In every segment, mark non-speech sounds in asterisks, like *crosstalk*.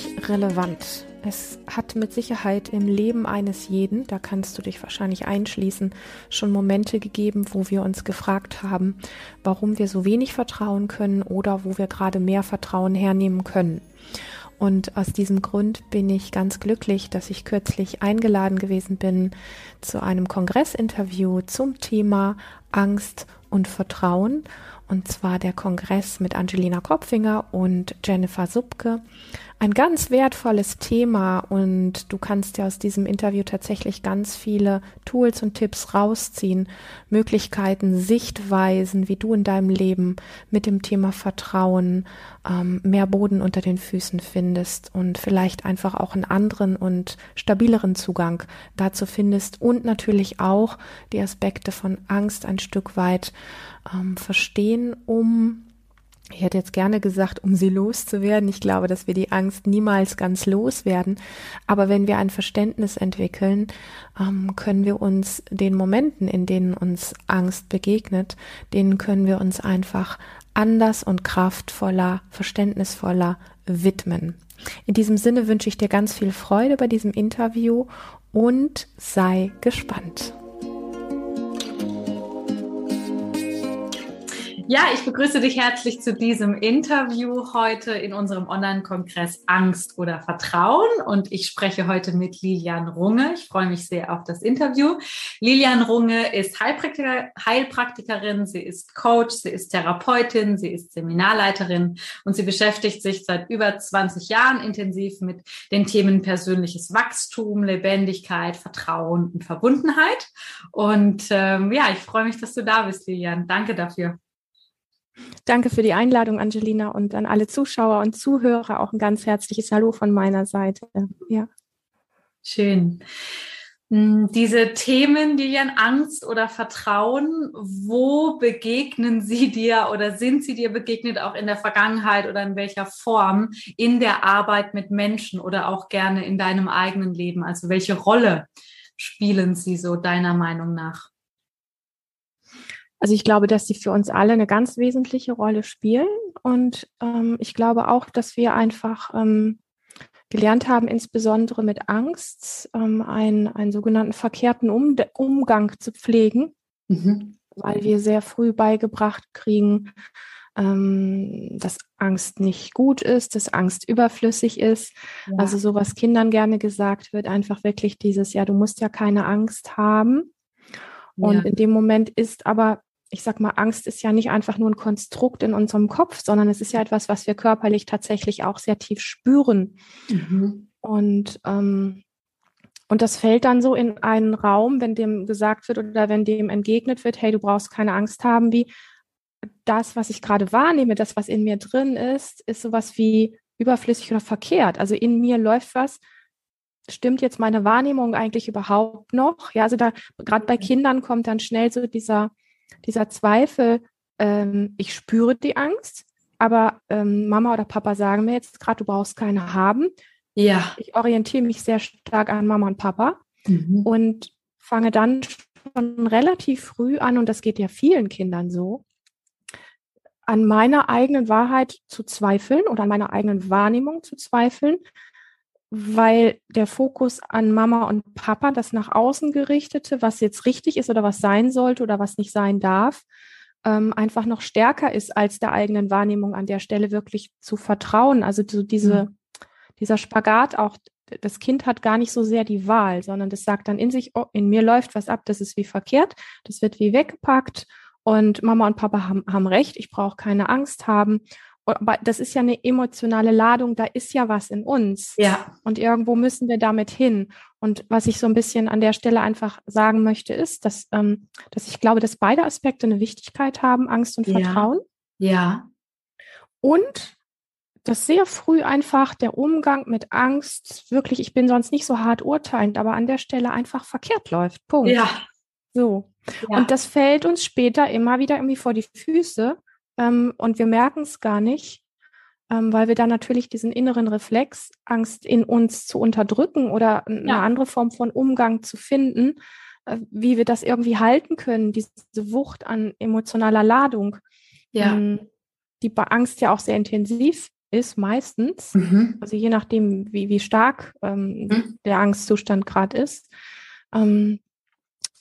wirklich relevant. Es hat mit Sicherheit im Leben eines jeden, da kannst du dich wahrscheinlich einschließen, schon Momente gegeben, wo wir uns gefragt haben, warum wir so wenig vertrauen können oder wo wir gerade mehr Vertrauen hernehmen können. Und aus diesem Grund bin ich ganz glücklich, dass ich kürzlich eingeladen gewesen bin zu einem Kongressinterview zum Thema Angst und Vertrauen und zwar der Kongress mit Angelina Kopfinger und Jennifer Subke. Ein ganz wertvolles Thema und du kannst ja aus diesem Interview tatsächlich ganz viele Tools und Tipps rausziehen, Möglichkeiten, Sichtweisen, wie du in deinem Leben mit dem Thema Vertrauen ähm, mehr Boden unter den Füßen findest und vielleicht einfach auch einen anderen und stabileren Zugang dazu findest und natürlich auch die Aspekte von Angst ein Stück weit ähm, verstehen, um ich hätte jetzt gerne gesagt, um sie loszuwerden. Ich glaube, dass wir die Angst niemals ganz loswerden. Aber wenn wir ein Verständnis entwickeln, ähm, können wir uns den Momenten, in denen uns Angst begegnet, denen können wir uns einfach anders und kraftvoller, verständnisvoller widmen. In diesem Sinne wünsche ich dir ganz viel Freude bei diesem Interview und sei gespannt. Ja, ich begrüße dich herzlich zu diesem Interview heute in unserem Online-Kongress Angst oder Vertrauen. Und ich spreche heute mit Lilian Runge. Ich freue mich sehr auf das Interview. Lilian Runge ist Heilpraktiker, Heilpraktikerin, sie ist Coach, sie ist Therapeutin, sie ist Seminarleiterin und sie beschäftigt sich seit über 20 Jahren intensiv mit den Themen persönliches Wachstum, Lebendigkeit, Vertrauen und Verbundenheit. Und ähm, ja, ich freue mich, dass du da bist, Lilian. Danke dafür. Danke für die Einladung, Angelina, und an alle Zuschauer und Zuhörer auch ein ganz herzliches Hallo von meiner Seite. Ja. Schön. Hm, diese Themen, die Lilian, Angst oder Vertrauen, wo begegnen sie dir oder sind sie dir begegnet auch in der Vergangenheit oder in welcher Form in der Arbeit mit Menschen oder auch gerne in deinem eigenen Leben? Also welche Rolle spielen sie so deiner Meinung nach? Also ich glaube, dass sie für uns alle eine ganz wesentliche Rolle spielen. Und ähm, ich glaube auch, dass wir einfach ähm, gelernt haben, insbesondere mit Angst, ähm, einen, einen sogenannten verkehrten um Umgang zu pflegen, mhm. weil wir sehr früh beigebracht kriegen, ähm, dass Angst nicht gut ist, dass Angst überflüssig ist. Ja. Also so was Kindern gerne gesagt wird, einfach wirklich dieses, ja, du musst ja keine Angst haben. Und ja. in dem Moment ist aber ich sag mal, Angst ist ja nicht einfach nur ein Konstrukt in unserem Kopf, sondern es ist ja etwas, was wir körperlich tatsächlich auch sehr tief spüren. Mhm. Und, ähm, und das fällt dann so in einen Raum, wenn dem gesagt wird oder wenn dem entgegnet wird, hey, du brauchst keine Angst haben, wie das, was ich gerade wahrnehme, das, was in mir drin ist, ist sowas wie überflüssig oder verkehrt. Also in mir läuft was, stimmt jetzt meine Wahrnehmung eigentlich überhaupt noch? Ja, also da gerade bei Kindern kommt dann schnell so dieser dieser Zweifel, ähm, ich spüre die Angst, aber ähm, Mama oder Papa sagen mir jetzt gerade, du brauchst keine haben. Ja. Ich orientiere mich sehr stark an Mama und Papa mhm. und fange dann schon relativ früh an, und das geht ja vielen Kindern so, an meiner eigenen Wahrheit zu zweifeln oder an meiner eigenen Wahrnehmung zu zweifeln, weil der Fokus an Mama und Papa, das nach außen gerichtete, was jetzt richtig ist oder was sein sollte oder was nicht sein darf, ähm, einfach noch stärker ist als der eigenen Wahrnehmung an der Stelle wirklich zu vertrauen. Also so diese, mhm. dieser Spagat auch, das Kind hat gar nicht so sehr die Wahl, sondern das sagt dann in sich, oh, in mir läuft was ab, das ist wie verkehrt, das wird wie weggepackt und Mama und Papa haben, haben recht, ich brauche keine Angst haben aber das ist ja eine emotionale Ladung, da ist ja was in uns. Ja. Und irgendwo müssen wir damit hin. Und was ich so ein bisschen an der Stelle einfach sagen möchte, ist, dass, ähm, dass ich glaube, dass beide Aspekte eine Wichtigkeit haben, Angst und Vertrauen. Ja. ja. Und dass sehr früh einfach der Umgang mit Angst wirklich, ich bin sonst nicht so hart urteilend, aber an der Stelle einfach verkehrt läuft. Punkt. Ja. So. Ja. Und das fällt uns später immer wieder irgendwie vor die Füße ähm, und wir merken es gar nicht, ähm, weil wir da natürlich diesen inneren Reflex, Angst in uns zu unterdrücken oder eine ja. andere Form von Umgang zu finden, äh, wie wir das irgendwie halten können, diese Wucht an emotionaler Ladung, ja. ähm, die bei Angst ja auch sehr intensiv ist, meistens. Mhm. Also je nachdem, wie, wie stark ähm, mhm. der Angstzustand gerade ist. Ähm,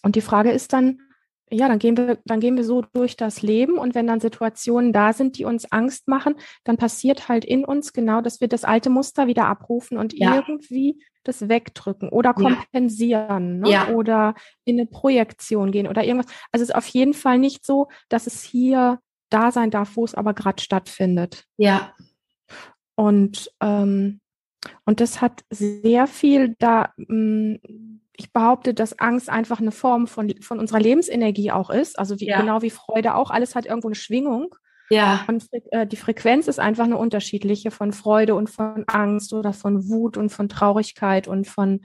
und die Frage ist dann, ja, dann gehen wir, dann gehen wir so durch das Leben und wenn dann Situationen da sind, die uns Angst machen, dann passiert halt in uns genau, dass wir das alte Muster wieder abrufen und ja. irgendwie das wegdrücken oder kompensieren ja. Ne? Ja. oder in eine Projektion gehen oder irgendwas. Also es ist auf jeden Fall nicht so, dass es hier da sein darf, wo es aber gerade stattfindet. Ja. Und ähm, und das hat sehr viel da mh, mm, ich behaupte, dass Angst einfach eine Form von, von unserer Lebensenergie auch ist. Also wie, ja. genau wie Freude auch. Alles hat irgendwo eine Schwingung. Ja. Und äh, die Frequenz ist einfach eine unterschiedliche von Freude und von Angst oder von Wut und von Traurigkeit und von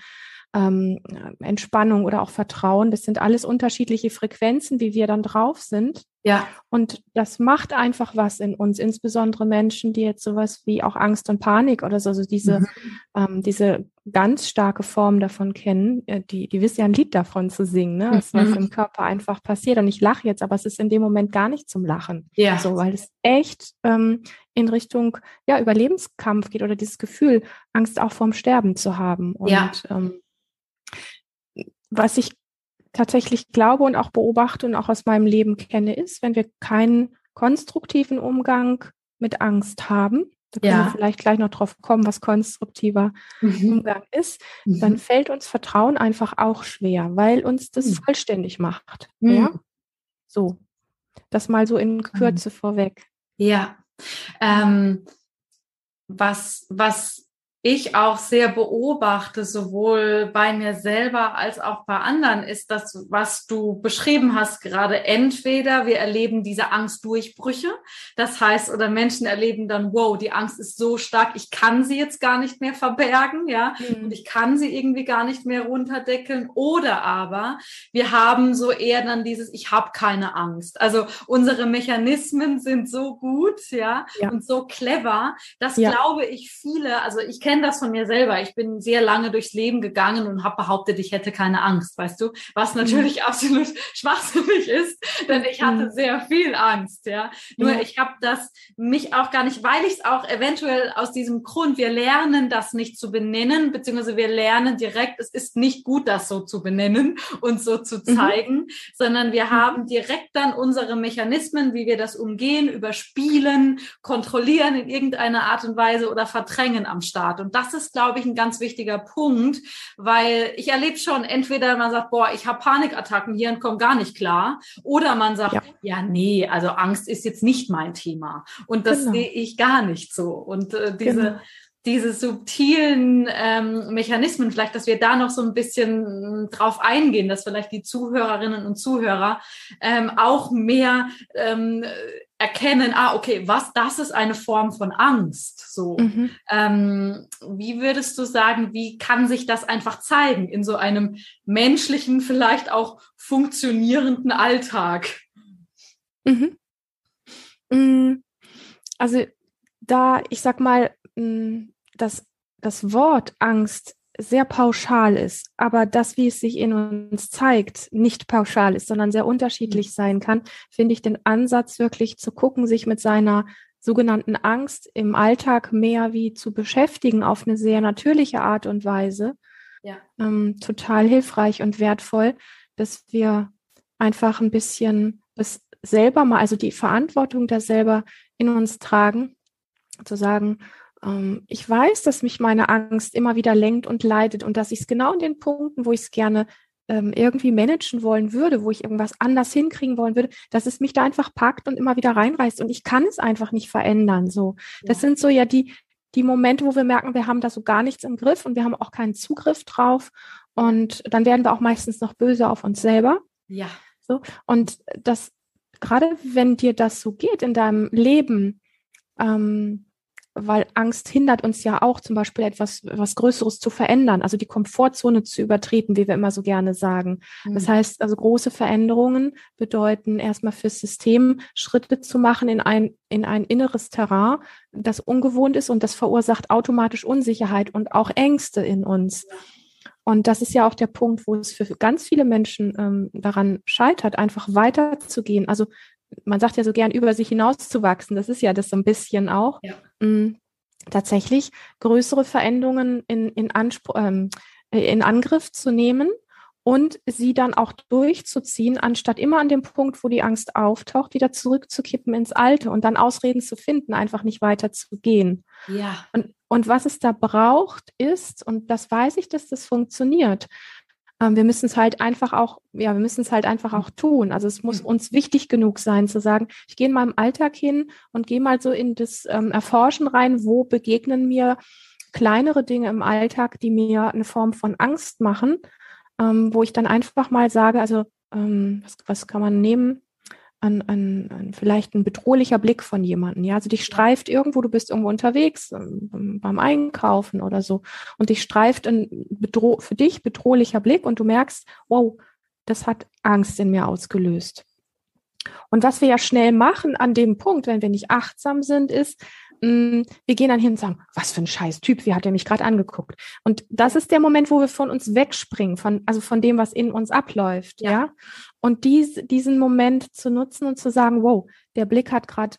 ähm, Entspannung oder auch Vertrauen. Das sind alles unterschiedliche Frequenzen, wie wir dann drauf sind. Ja. Und das macht einfach was in uns, insbesondere Menschen, die jetzt sowas wie auch Angst und Panik oder so, also diese, mhm. ähm, diese ganz starke Form davon kennen, äh, die, die wissen ja ein Lied davon zu singen, ne? Das, was mhm. im Körper einfach passiert. Und ich lache jetzt, aber es ist in dem Moment gar nicht zum Lachen. Ja. So, weil es echt ähm, in Richtung ja, Überlebenskampf geht oder dieses Gefühl, Angst auch vorm Sterben zu haben. Und ja. ähm, was ich tatsächlich glaube und auch beobachte und auch aus meinem Leben kenne, ist, wenn wir keinen konstruktiven Umgang mit Angst haben, da können ja. wir vielleicht gleich noch drauf kommen, was konstruktiver mhm. Umgang ist, mhm. dann fällt uns Vertrauen einfach auch schwer, weil uns das mhm. vollständig macht. Ja? Mhm. So. Das mal so in Kürze vorweg. Ja. Ähm, was, was ich auch sehr beobachte, sowohl bei mir selber als auch bei anderen, ist das, was du beschrieben hast gerade. Entweder wir erleben diese Angstdurchbrüche, das heißt, oder Menschen erleben dann, wow, die Angst ist so stark, ich kann sie jetzt gar nicht mehr verbergen, ja, mhm. und ich kann sie irgendwie gar nicht mehr runterdeckeln. Oder aber wir haben so eher dann dieses, ich habe keine Angst. Also unsere Mechanismen sind so gut, ja, ja. und so clever, dass ja. glaube ich viele, also ich kenne kenne das von mir selber. Ich bin sehr lange durchs Leben gegangen und habe behauptet, ich hätte keine Angst, weißt du? Was mhm. natürlich mhm. *laughs* absolut schwachsinnig ist, denn ich hatte mhm. sehr viel Angst, ja. Nur ja. ich habe das mich auch gar nicht, weil ich es auch eventuell aus diesem Grund, wir lernen das nicht zu benennen, beziehungsweise wir lernen direkt, es ist nicht gut, das so zu benennen *laughs* und so zu mhm. zeigen, mhm. sondern wir haben direkt dann unsere Mechanismen, wie wir das umgehen, überspielen, kontrollieren in irgendeiner Art und Weise oder verdrängen am Start. Und das ist, glaube ich, ein ganz wichtiger Punkt, weil ich erlebe schon, entweder man sagt, boah, ich habe Panikattacken hier und komme gar nicht klar, oder man sagt, ja. ja. nee, also Angst ist jetzt nicht mein Thema. Und das genau. sehe ich gar nicht so. Und äh, diese genau diese subtilen ähm, Mechanismen, vielleicht, dass wir da noch so ein bisschen drauf eingehen, dass vielleicht die Zuhörerinnen und Zuhörer ähm, auch mehr ähm, erkennen, ah, okay, was, das ist eine Form von Angst. So, mhm. ähm, wie würdest du sagen, wie kann sich das einfach zeigen in so einem menschlichen, vielleicht auch funktionierenden Alltag? Mhm. Mm, also da, ich sag mal, mm, dass das Wort Angst sehr pauschal ist, aber das, wie es sich in uns zeigt, nicht pauschal ist, sondern sehr unterschiedlich mhm. sein kann, finde ich den Ansatz wirklich zu gucken, sich mit seiner sogenannten Angst im Alltag mehr wie zu beschäftigen auf eine sehr natürliche Art und Weise, ja. ähm, total hilfreich und wertvoll, dass wir einfach ein bisschen das selber mal, also die Verantwortung da selber in uns tragen, zu sagen, ähm, ich weiß, dass mich meine Angst immer wieder lenkt und leidet und dass ich es genau in den Punkten, wo ich es gerne ähm, irgendwie managen wollen würde, wo ich irgendwas anders hinkriegen wollen würde, dass es mich da einfach packt und immer wieder reinreißt und ich kann es einfach nicht verändern. So, ja. das sind so ja die die Momente, wo wir merken, wir haben da so gar nichts im Griff und wir haben auch keinen Zugriff drauf und dann werden wir auch meistens noch böse auf uns selber. Ja. So und das gerade wenn dir das so geht in deinem Leben, ähm, weil Angst hindert uns ja auch zum Beispiel etwas was Größeres zu verändern, also die Komfortzone zu übertreten, wie wir immer so gerne sagen. Mhm. Das heißt, also große Veränderungen bedeuten erstmal fürs System Schritte zu machen in ein, in ein inneres Terrain, das ungewohnt ist und das verursacht automatisch Unsicherheit und auch Ängste in uns. Und das ist ja auch der Punkt, wo es für ganz viele Menschen ähm, daran scheitert, einfach weiterzugehen. Also man sagt ja so gern, über sich hinauszuwachsen. Das ist ja das so ein bisschen auch. Ja. Mm. tatsächlich größere Veränderungen in, in, Anspr ähm, in Angriff zu nehmen und sie dann auch durchzuziehen, anstatt immer an dem Punkt, wo die Angst auftaucht, wieder zurückzukippen ins Alte und dann Ausreden zu finden, einfach nicht weiter zu gehen. Ja. Und, und was es da braucht, ist, und das weiß ich, dass das funktioniert, wir müssen es halt einfach auch, ja, wir müssen es halt einfach auch tun. Also es muss mhm. uns wichtig genug sein zu sagen, ich gehe in meinem Alltag hin und gehe mal so in das ähm, Erforschen rein, wo begegnen mir kleinere Dinge im Alltag, die mir eine Form von Angst machen ähm, wo ich dann einfach mal sage, also ähm, was, was kann man nehmen? An, an, an vielleicht ein bedrohlicher Blick von jemandem. Ja, also dich streift irgendwo, du bist irgendwo unterwegs ähm, beim Einkaufen oder so und dich streift ein bedro für dich bedrohlicher Blick und du merkst, wow, das hat Angst in mir ausgelöst. Und was wir ja schnell machen an dem Punkt, wenn wir nicht achtsam sind, ist, wir gehen dann hin und sagen, was für ein scheiß Typ, wie hat er mich gerade angeguckt? Und das ist der Moment, wo wir von uns wegspringen, von, also von dem, was in uns abläuft, ja. ja? Und dies, diesen Moment zu nutzen und zu sagen, wow, der Blick hat gerade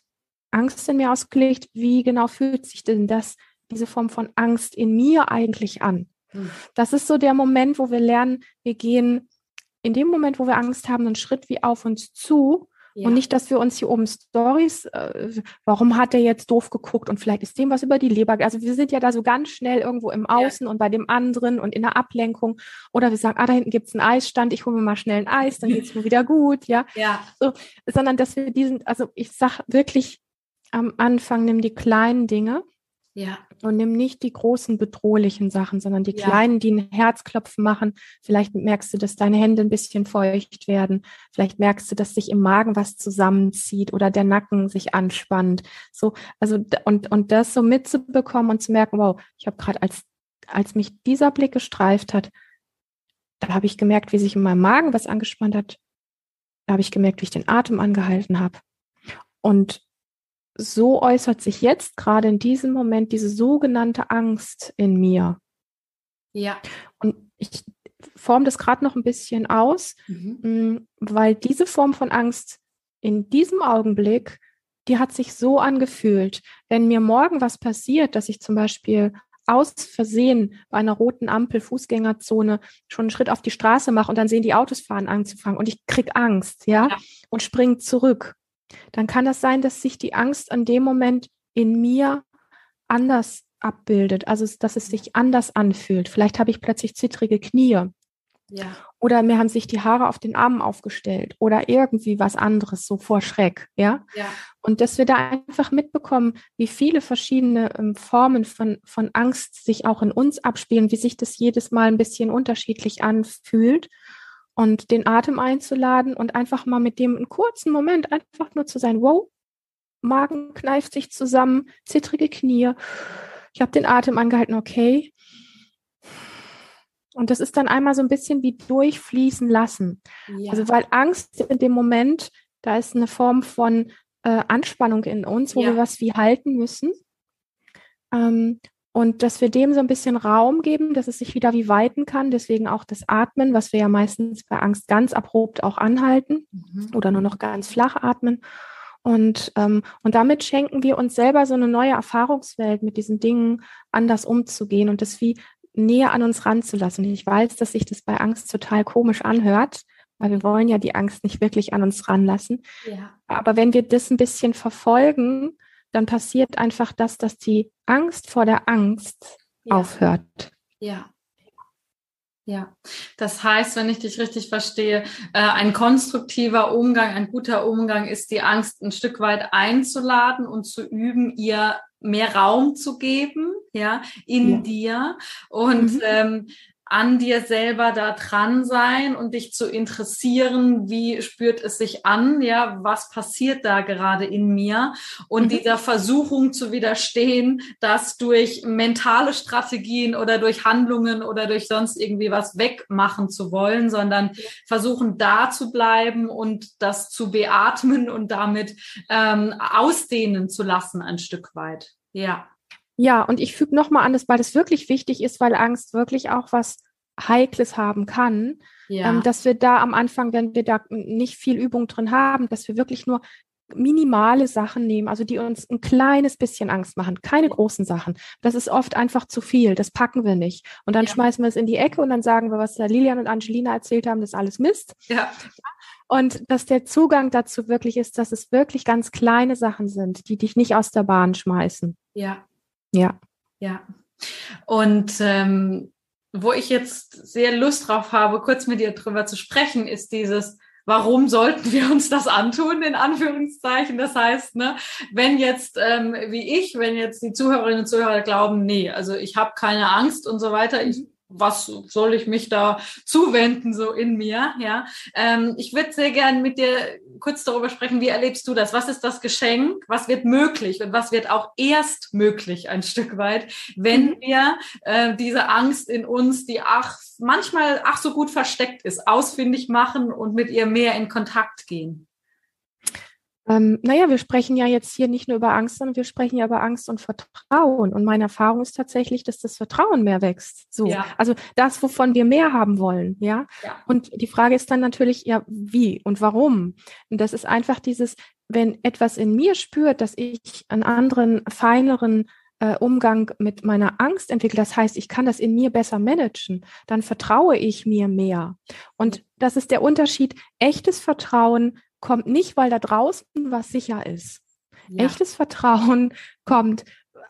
Angst in mir ausgelegt, wie genau fühlt sich denn das, diese Form von Angst in mir eigentlich an? Hm. Das ist so der Moment, wo wir lernen, wir gehen in dem Moment, wo wir Angst haben, einen Schritt wie auf uns zu ja. Und nicht, dass wir uns hier oben Stories, äh, warum hat er jetzt doof geguckt und vielleicht ist dem was über die Leber. Also wir sind ja da so ganz schnell irgendwo im Außen ja. und bei dem anderen und in der Ablenkung. Oder wir sagen, ah, da hinten gibt's einen Eisstand, ich hole mir mal schnell ein Eis, dann geht's mir wieder gut, ja. *laughs* ja. So, sondern dass wir diesen, also ich sag wirklich am Anfang, nimm die kleinen Dinge ja. Und nimm nicht die großen bedrohlichen Sachen, sondern die ja. kleinen, die ein Herzklopfen machen. Vielleicht merkst du, dass deine Hände ein bisschen feucht werden. Vielleicht merkst du, dass sich im Magen was zusammenzieht oder der Nacken sich anspannt. So, also und und das so mitzubekommen und zu merken, wow, ich habe gerade als als mich dieser Blick gestreift hat, da habe ich gemerkt, wie sich in meinem Magen was angespannt hat. Da habe ich gemerkt, wie ich den Atem angehalten habe. Und so äußert sich jetzt gerade in diesem Moment diese sogenannte Angst in mir. Ja. Und ich forme das gerade noch ein bisschen aus, mhm. Mm, weil diese Form von Angst in diesem Augenblick, die hat sich so angefühlt. Wenn mir morgen was passiert, dass ich zum Beispiel aus Versehen bei einer roten Ampel, Fußgängerzone schon einen Schritt auf die Straße mache und dann sehen die Autos fahren anzufangen und ich krieg Angst, ja, ja. und springe zurück dann kann das sein, dass sich die Angst an dem Moment in mir anders abbildet, also dass es sich anders anfühlt. Vielleicht habe ich plötzlich zittrige Knie. Ja. Oder mir haben sich die Haare auf den Armen aufgestellt oder irgendwie was anderes, so vor Schreck, ja. ja. Und dass wir da einfach mitbekommen, wie viele verschiedene ähm, Formen von, von Angst sich auch in uns abspielen, wie sich das jedes Mal ein bisschen unterschiedlich anfühlt und den Atem einzuladen und einfach mal mit dem einen kurzen Moment einfach nur zu sein, wow, Magen kneift sich zusammen, zittrige Knie. Ich habe den Atem angehalten, okay. Und das ist dann einmal so ein bisschen wie durchfließen lassen. Ja. Also weil Angst in dem Moment, da ist eine Form von äh, Anspannung in uns, wo ja. wir was wie halten müssen. Ähm, und dass wir dem so ein bisschen Raum geben, dass es sich wieder wie weiten kann. Deswegen auch das Atmen, was wir ja meistens bei Angst ganz abrupt auch anhalten mhm. oder nur noch ganz flach atmen. Und, ähm, und damit schenken wir uns selber so eine neue Erfahrungswelt, mit diesen Dingen anders umzugehen und das wie näher an uns ranzulassen. Ich weiß, dass sich das bei Angst total komisch anhört, weil wir wollen ja die Angst nicht wirklich an uns ranlassen. Ja. Aber wenn wir das ein bisschen verfolgen, dann passiert einfach das, dass die Angst vor der Angst ja. aufhört. Ja. Ja, das heißt, wenn ich dich richtig verstehe, äh, ein konstruktiver Umgang, ein guter Umgang ist, die Angst ein Stück weit einzuladen und zu üben, ihr mehr Raum zu geben, ja, in ja. dir und mhm. ähm, an dir selber da dran sein und dich zu interessieren, wie spürt es sich an, ja, was passiert da gerade in mir und mhm. dieser Versuchung zu widerstehen, das durch mentale Strategien oder durch Handlungen oder durch sonst irgendwie was wegmachen zu wollen, sondern versuchen da zu bleiben und das zu beatmen und damit ähm, ausdehnen zu lassen ein Stück weit. Ja. Ja, und ich füge nochmal an, dass, weil das wirklich wichtig ist, weil Angst wirklich auch was Heikles haben kann, ja. ähm, dass wir da am Anfang, wenn wir da nicht viel Übung drin haben, dass wir wirklich nur minimale Sachen nehmen, also die uns ein kleines bisschen Angst machen, keine großen Sachen. Das ist oft einfach zu viel, das packen wir nicht. Und dann ja. schmeißen wir es in die Ecke und dann sagen wir, was da Lilian und Angelina erzählt haben, das ist alles Mist. Ja. Und dass der Zugang dazu wirklich ist, dass es wirklich ganz kleine Sachen sind, die dich nicht aus der Bahn schmeißen. Ja. Ja. Ja. Und ähm, wo ich jetzt sehr Lust drauf habe, kurz mit dir drüber zu sprechen, ist dieses, warum sollten wir uns das antun, in Anführungszeichen. Das heißt, ne, wenn jetzt, ähm, wie ich, wenn jetzt die Zuhörerinnen und Zuhörer glauben, nee, also ich habe keine Angst und so weiter, ich was soll ich mich da zuwenden, so in mir, ja. Ähm, ich würde sehr gerne mit dir kurz darüber sprechen, wie erlebst du das? Was ist das Geschenk? Was wird möglich und was wird auch erst möglich ein Stück weit, wenn mhm. wir äh, diese Angst in uns, die ach, manchmal ach so gut versteckt ist, ausfindig machen und mit ihr mehr in Kontakt gehen? Ähm, naja, wir sprechen ja jetzt hier nicht nur über Angst, sondern wir sprechen ja über Angst und Vertrauen. Und meine Erfahrung ist tatsächlich, dass das Vertrauen mehr wächst. So. Ja. Also das, wovon wir mehr haben wollen, ja? ja. Und die Frage ist dann natürlich, ja, wie und warum? Und das ist einfach dieses, wenn etwas in mir spürt, dass ich einen anderen, feineren äh, Umgang mit meiner Angst entwickle, das heißt, ich kann das in mir besser managen, dann vertraue ich mir mehr. Und das ist der Unterschied. Echtes Vertrauen kommt nicht, weil da draußen was sicher ist. Ja. Echtes Vertrauen *laughs* kommt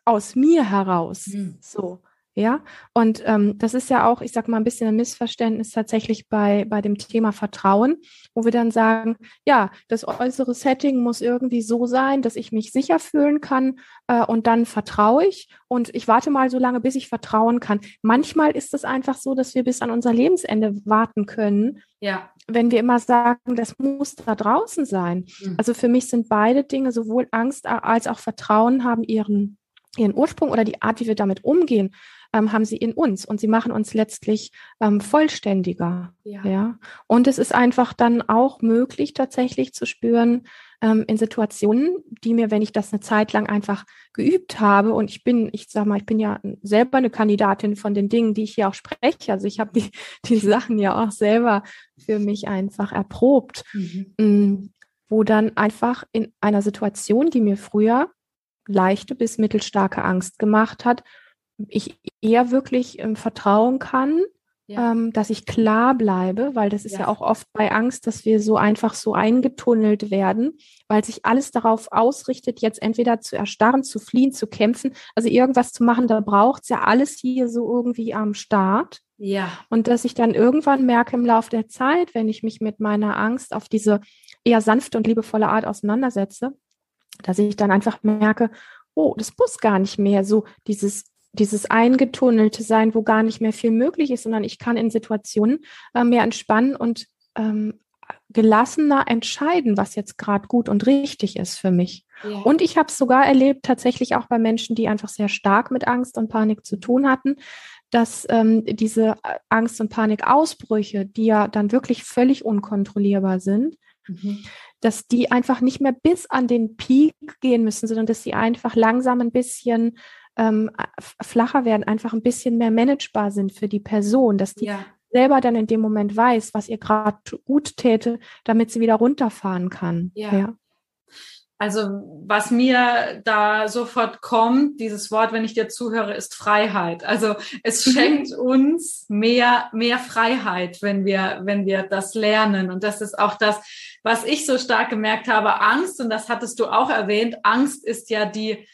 aus mir heraus. Mhm. So. Ja, und ähm, das ist ja auch, ich sag mal, ein bisschen ein Missverständnis tatsächlich bei, bei dem Thema Vertrauen, wo wir dann sagen, ja, das äußere Setting muss irgendwie so sein, dass ich mich sicher fühlen kann äh, und dann vertraue ich und ich warte mal so lange, bis ich vertrauen kann. Manchmal ist es einfach so, dass wir bis an unser Lebensende warten können. Ja. Wenn wir immer sagen, das muss da draußen sein. Mhm. Also für mich sind beide Dinge, sowohl Angst als auch Vertrauen, haben ihren ihren Ursprung oder die Art, wie wir damit umgehen, ähm, haben sie in uns und sie machen uns letztlich ähm, vollständiger. Ja. ja. Und es ist einfach dann auch möglich, tatsächlich zu spüren, ähm, in Situationen, die mir, wenn ich das eine Zeit lang einfach geübt habe, und ich bin, ich sag mal, ich bin ja selber eine Kandidatin von den Dingen, die ich hier auch spreche. Also ich habe die, *laughs* die Sachen ja auch selber für mich einfach erprobt, mhm. Mm, wo dann einfach in einer Situation, die mir früher leichte bis mittelstarke Angst gemacht hat, ich eher wirklich ähm, vertrauen kann, ja. ähm, dass ich klar bleibe, weil das ist ja. ja. auch oft bei Angst, dass wir so einfach so eingetunnelt werden, weil sich alles darauf ausrichtet, jetzt entweder zu erstarren, zu fliehen, zu kämpfen, also irgendwas zu machen, da braucht es ja alles hier so irgendwie am Start. Ja. Und dass ich dann irgendwann merke im Laufe der Zeit, wenn ich mich mit meiner Angst auf diese eher sanfte und liebevolle Art auseinandersetze, dass ich dann einfach merke, oh, das muss gar nicht mehr so dieses dieses eingetunnelte Sein, wo gar nicht mehr viel möglich ist, sondern ich kann in Situationen äh, mehr entspannen und ähm, gelassener entscheiden, was jetzt gerade gut und richtig ist für mich. Ja. Und ich habe es sogar erlebt, tatsächlich auch bei Menschen, die einfach sehr stark mit Angst und Panik zu tun hatten, dass ähm, diese äh, Angst- und Panikausbrüche, die ja dann wirklich völlig unkontrollierbar sind, mhm. dass die einfach nicht mehr bis an den Peak gehen müssen, sondern dass sie einfach langsam ein bisschen ähm, flacher werden, einfach ein bisschen mehr managebar sind für die Person, dass die ja. selber dann in dem Moment weiß, was ihr gerade gut täte, damit sie wieder runterfahren kann. Ja. ja. Also was mir da sofort kommt, dieses Wort, wenn ich dir zuhöre, ist Freiheit. Also es mhm. schenkt uns mehr, mehr Freiheit, wenn wir, wenn wir das lernen. Und das ist auch das, was ich so stark gemerkt habe. Angst, und das hattest du auch erwähnt, Angst ist ja die,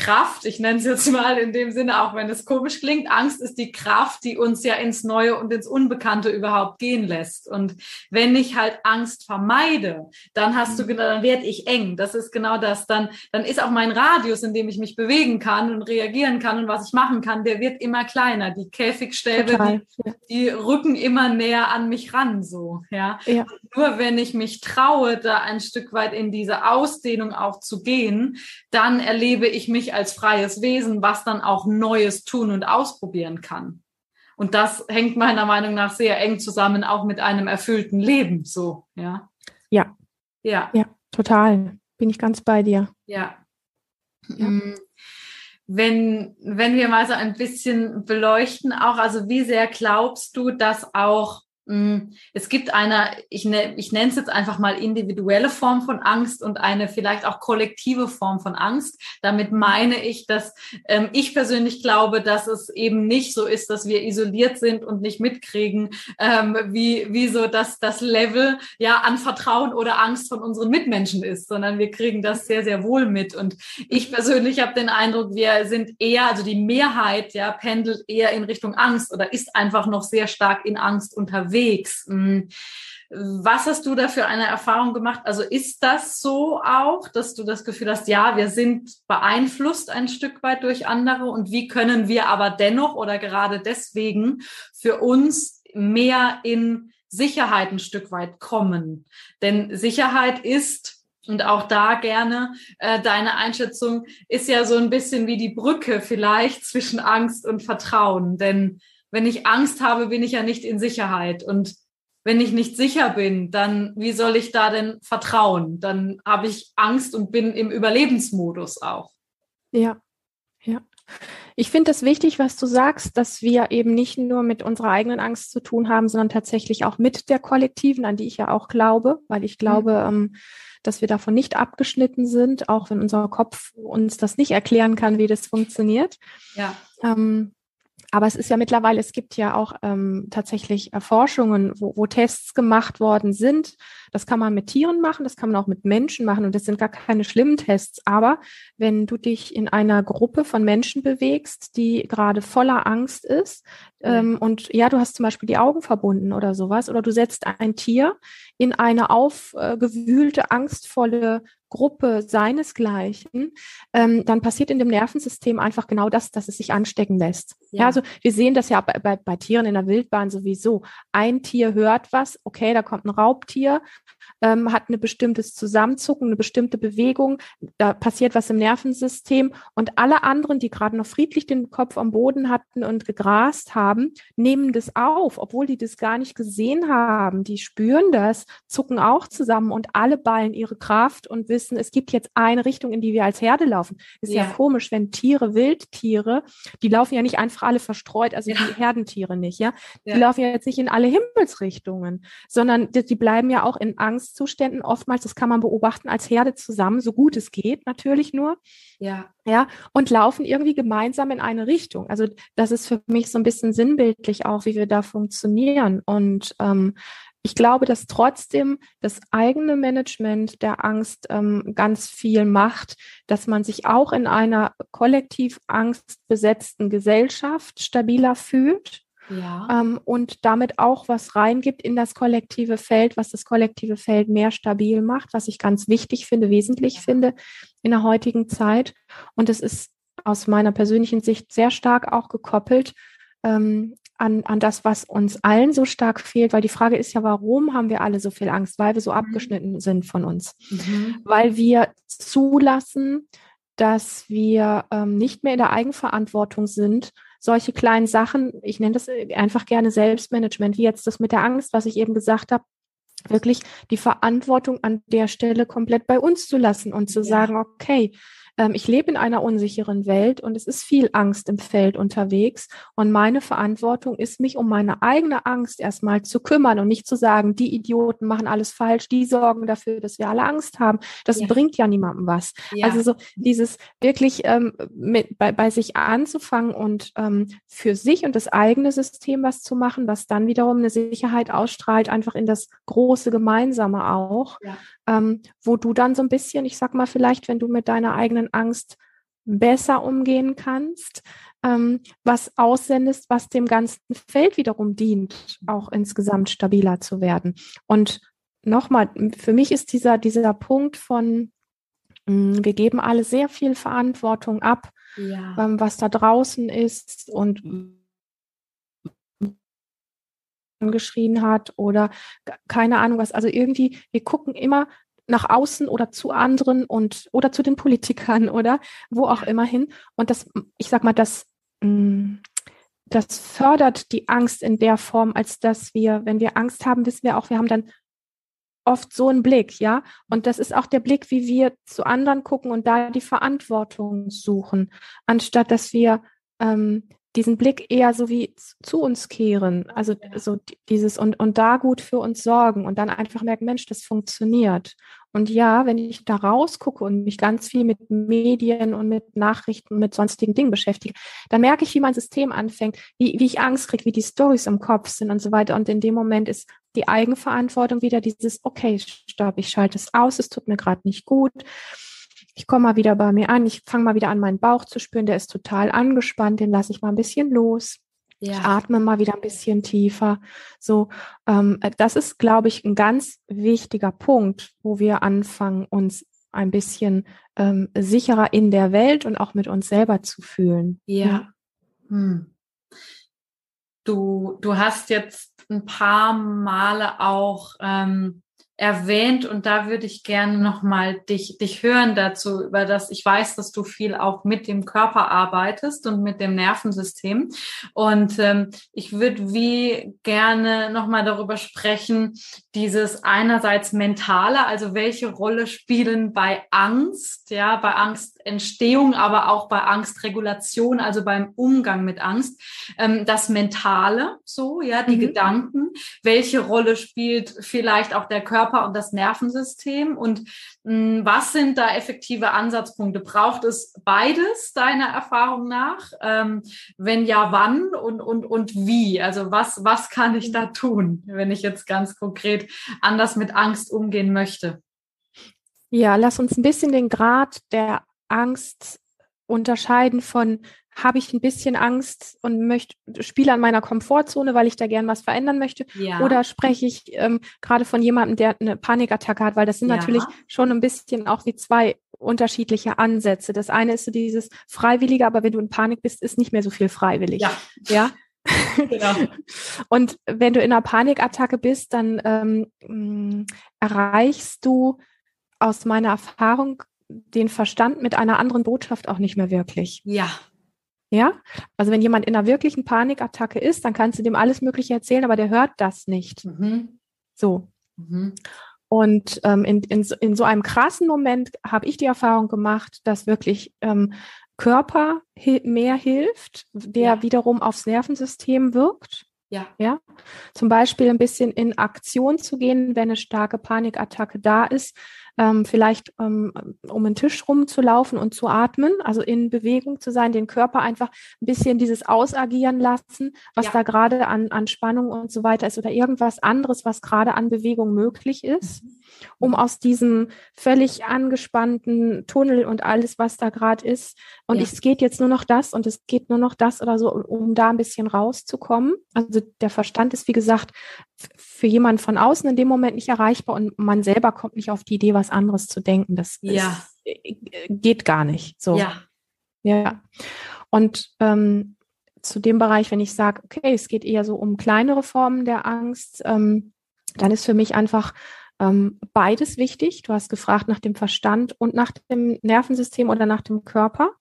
Kraft, ich nenne es jetzt mal in dem Sinne, auch wenn es komisch klingt, Angst ist die Kraft, die uns ja ins Neue und ins Unbekannte überhaupt gehen lässt. Und wenn ich halt Angst vermeide, dann hast du mhm. genau, dann werde ich eng. Das ist genau das. Dann, dann ist auch mein Radius, in dem ich mich bewegen kann und reagieren kann und was ich machen kann, der wird immer kleiner. Die Käfigstäbe, die, die, rücken immer näher an mich ran, so, ja. ja. Nur wenn ich mich traue, da ein Stück weit in diese Ausdehnung auch zu gehen, dann erlebe ich mich als freies Wesen, was dann auch Neues tun und ausprobieren kann. Und das hängt meiner Meinung nach sehr eng zusammen, auch mit einem erfüllten Leben, so, ja. Ja. Ja. Ja, total. Bin ich ganz bei dir. Ja. ja. Mm. Wenn, wenn wir mal so ein bisschen beleuchten, auch, also wie sehr glaubst du, dass auch es gibt eine, ich, ne, ich nenne es jetzt einfach mal individuelle Form von Angst und eine vielleicht auch kollektive Form von Angst. Damit meine ich, dass ähm, ich persönlich glaube, dass es eben nicht so ist, dass wir isoliert sind und nicht mitkriegen, ähm, wie, wie so das, das Level ja an Vertrauen oder Angst von unseren Mitmenschen ist, sondern wir kriegen das sehr, sehr wohl mit. Und ich persönlich habe den Eindruck, wir sind eher, also die Mehrheit ja pendelt eher in Richtung Angst oder ist einfach noch sehr stark in Angst unterwegs unterwegs. Hm. Was hast du da für eine Erfahrung gemacht? Also ist das so auch, dass du das Gefühl hast, ja, wir sind beeinflusst ein Stück weit durch andere und wie können wir aber dennoch oder gerade deswegen für uns mehr in Sicherheit ein Stück weit kommen? Denn Sicherheit ist und auch da gerne äh, deine Einschätzung ist ja so ein bisschen wie die Brücke vielleicht *laughs* zwischen Angst und Vertrauen. Denn wenn ich Angst habe, bin ich ja nicht in Sicherheit. Und wenn ich nicht sicher bin, dann wie soll ich da denn vertrauen? Dann habe ich Angst und bin im Überlebensmodus auch. Ja, ja. Ich finde es wichtig, was du sagst, dass wir eben nicht nur mit unserer eigenen Angst zu tun haben, sondern tatsächlich auch mit der kollektiven, an die ich ja auch glaube, weil ich glaube, mhm. dass wir davon nicht abgeschnitten sind, auch wenn unser Kopf uns das nicht erklären kann, wie das funktioniert. Ja. Ähm, aber es ist ja mittlerweile, es gibt ja auch ähm, tatsächlich Erforschungen, wo, wo Tests gemacht worden sind. Das kann man mit Tieren machen, das kann man auch mit Menschen machen und das sind gar keine schlimmen Tests. Aber wenn du dich in einer Gruppe von Menschen bewegst, die gerade voller Angst ist, ähm, und ja, du hast zum Beispiel die Augen verbunden oder sowas, oder du setzt ein Tier in eine aufgewühlte, angstvolle Gruppe seinesgleichen, ähm, dann passiert in dem Nervensystem einfach genau das, dass es sich anstecken lässt. Ja, ja also wir sehen das ja bei, bei, bei Tieren in der Wildbahn sowieso. Ein Tier hört was, okay, da kommt ein Raubtier, ähm, hat eine bestimmtes Zusammenzucken, eine bestimmte Bewegung, da passiert was im Nervensystem und alle anderen, die gerade noch friedlich den Kopf am Boden hatten und gegrast haben, nehmen das auf, obwohl die das gar nicht gesehen haben. Die spüren das, zucken auch zusammen und alle ballen ihre Kraft und wissen, es gibt jetzt eine Richtung, in die wir als Herde laufen. Ist ja, ja komisch, wenn Tiere, Wildtiere, die laufen ja nicht einfach alle verstreut, also ja. die Herdentiere nicht, ja. Die ja. laufen ja jetzt nicht in alle Himmelsrichtungen, sondern die, die bleiben ja auch in Angstzuständen oftmals, das kann man beobachten, als Herde zusammen, so gut es geht natürlich nur. Ja. Ja, und laufen irgendwie gemeinsam in eine Richtung. Also das ist für mich so ein bisschen sinnbildlich auch, wie wir da funktionieren. Und ähm, ich glaube, dass trotzdem das eigene Management der Angst ähm, ganz viel macht, dass man sich auch in einer kollektiv angstbesetzten Gesellschaft stabiler fühlt ja. ähm, und damit auch was reingibt in das kollektive Feld, was das kollektive Feld mehr stabil macht, was ich ganz wichtig finde, wesentlich ja. finde in der heutigen Zeit. Und es ist aus meiner persönlichen Sicht sehr stark auch gekoppelt ähm, an, an das, was uns allen so stark fehlt, weil die Frage ist ja, warum haben wir alle so viel Angst? Weil wir so mhm. abgeschnitten sind von uns. Mhm. Weil wir zulassen, dass wir ähm, nicht mehr in der Eigenverantwortung sind solche kleinen Sachen, ich nenne das einfach gerne Selbstmanagement, wie jetzt das mit der Angst, was ich eben gesagt habe, wirklich die Verantwortung an der Stelle komplett bei uns zu lassen und zu ja. sagen, okay, ähm, ich lebe in einer unsicheren Welt und es ist viel Angst im Feld unterwegs. Und meine Verantwortung ist, mich um meine eigene Angst erstmal zu kümmern und nicht zu sagen, die Idioten machen alles falsch, die sorgen dafür, dass wir alle Angst haben. Das ja. bringt ja niemandem was. Ja. Also so dieses wirklich ähm, mit, bei, bei sich anzufangen und ähm, für sich und das eigene System was zu machen, was dann wiederum eine Sicherheit ausstrahlt, einfach in das große Gemeinsame auch. Ja ähm, wo du dann so ein bisschen, ich sag mal, vielleicht, wenn du mit deiner eigenen Angst besser umgehen kannst, ähm, was aussendest, was dem ganzen Feld wiederum dient, auch insgesamt stabiler zu werden. Und nochmal, für mich ist dieser, dieser Punkt von, mh, hm, wir geben alle sehr viel Verantwortung ab, ja. ähm, was da draußen ist und geschrien hat oder keine Ahnung was. Also irgendwie, wir gucken immer nach außen oder zu anderen und oder zu den Politikern *laughs* oder wo auch immer hin. Und das, ich sag mal, das, mm, das fördert die Angst in der Form, als dass wir, wenn wir Angst haben, wissen wir auch, wir haben dann oft so einen Blick, ja. Und das ist auch der Blick, wie wir zu anderen gucken und da die Verantwortung suchen, anstatt dass wir ähm, diesen Blick eher so wie zu uns kehren, also ja. so dieses und, und da gut für uns sorgen und dann einfach merken, Mensch, das funktioniert. Und ja, wenn ich da rausgucke und mich ganz viel mit Medien und mit Nachrichten und mit sonstigen Dingen beschäftige, dann merke ich, wie mein System anfängt, wie, wie ich Angst kriege, wie die Stories im Kopf sind und so weiter. Und in dem Moment ist die Eigenverantwortung wieder dieses, okay, stopp, ich schalte es aus, es tut mir gerade nicht gut ich komme mal wieder bei mir an, ich fange mal wieder an, meinen Bauch zu spüren, der ist total angespannt, den lasse ich mal ein bisschen los. Ja. Ich atme mal wieder ein bisschen tiefer. So, ähm, das ist, glaube ich, ein ganz wichtiger Punkt, wo wir anfangen, uns ein bisschen ähm, sicherer in der Welt und auch mit uns selber zu fühlen. Ja. Hm. Du, du hast jetzt ein paar Male auch ähm, erwähnt und da würde ich gerne nochmal dich, dich hören dazu, über das ich weiß, dass du viel auch mit dem Körper arbeitest und mit dem Nervensystem. Und ähm, ich würde wie gerne nochmal darüber sprechen, dieses einerseits mentale, also welche Rolle spielen bei Angst, ja, bei Angstentstehung, aber auch bei Angstregulation, also beim Umgang mit Angst, ähm, das Mentale, so, ja, die mhm. Gedanken, welche Rolle spielt vielleicht auch der Körper und das Nervensystem und mh, hm, was sind da effektive Ansatzpunkte? Braucht es beides deiner Erfahrung nach? Ähm, wenn ja, wann und, und, und wie? Also was, was kann ich da tun, wenn ich jetzt ganz konkret anders mit Angst umgehen möchte? Ja, lass uns ein bisschen den Grad der Angst unterscheiden von habe ich ein bisschen Angst und möchte spiele an meiner Komfortzone, weil ich da gern was verändern möchte? Ja. Oder spreche ich ähm, gerade von jemandem, der eine Panikattacke hat, weil das sind ja. natürlich schon ein bisschen auch wie zwei unterschiedliche Ansätze. Das eine ist so dieses Freiwillige, aber wenn du in Panik bist, ist nicht mehr so viel freiwillig. Ja. ja? Genau. *laughs* und wenn du in einer Panikattacke bist, dann ähm, erreichst du aus meiner Erfahrung den Verstand mit einer anderen Botschaft auch nicht mehr wirklich. Ja, ja, also wenn jemand in einer wirklichen Panikattacke ist, dann kannst du dem alles Mögliche erzählen, aber der hört das nicht. Mhm. So. Mhm. Und ähm, in, in, in so einem krassen Moment habe ich die Erfahrung gemacht, dass wirklich ähm, Körper mehr hilft, der ja. wiederum aufs Nervensystem wirkt. Ja. ja. Zum Beispiel ein bisschen in Aktion zu gehen, wenn eine starke Panikattacke da ist, ähm, vielleicht ähm, um den Tisch rumzulaufen und zu atmen, also in Bewegung zu sein, den Körper einfach ein bisschen dieses Ausagieren lassen, was ja. da gerade an, an Spannung und so weiter ist oder irgendwas anderes, was gerade an Bewegung möglich ist, mhm. Um aus diesem völlig angespannten Tunnel und alles, was da gerade ist, und ja. es geht jetzt nur noch das und es geht nur noch das oder so, um da ein bisschen rauszukommen. Also der Verstand ist, wie gesagt, für jemanden von außen in dem Moment nicht erreichbar und man selber kommt nicht auf die Idee, was anderes zu denken. Das ja. ist, äh, geht gar nicht. So. Ja. Ja. Und ähm, zu dem Bereich, wenn ich sage, okay, es geht eher so um kleinere Formen der Angst, ähm, dann ist für mich einfach ähm, beides wichtig. Du hast gefragt nach dem Verstand und nach dem Nervensystem oder nach dem Körper.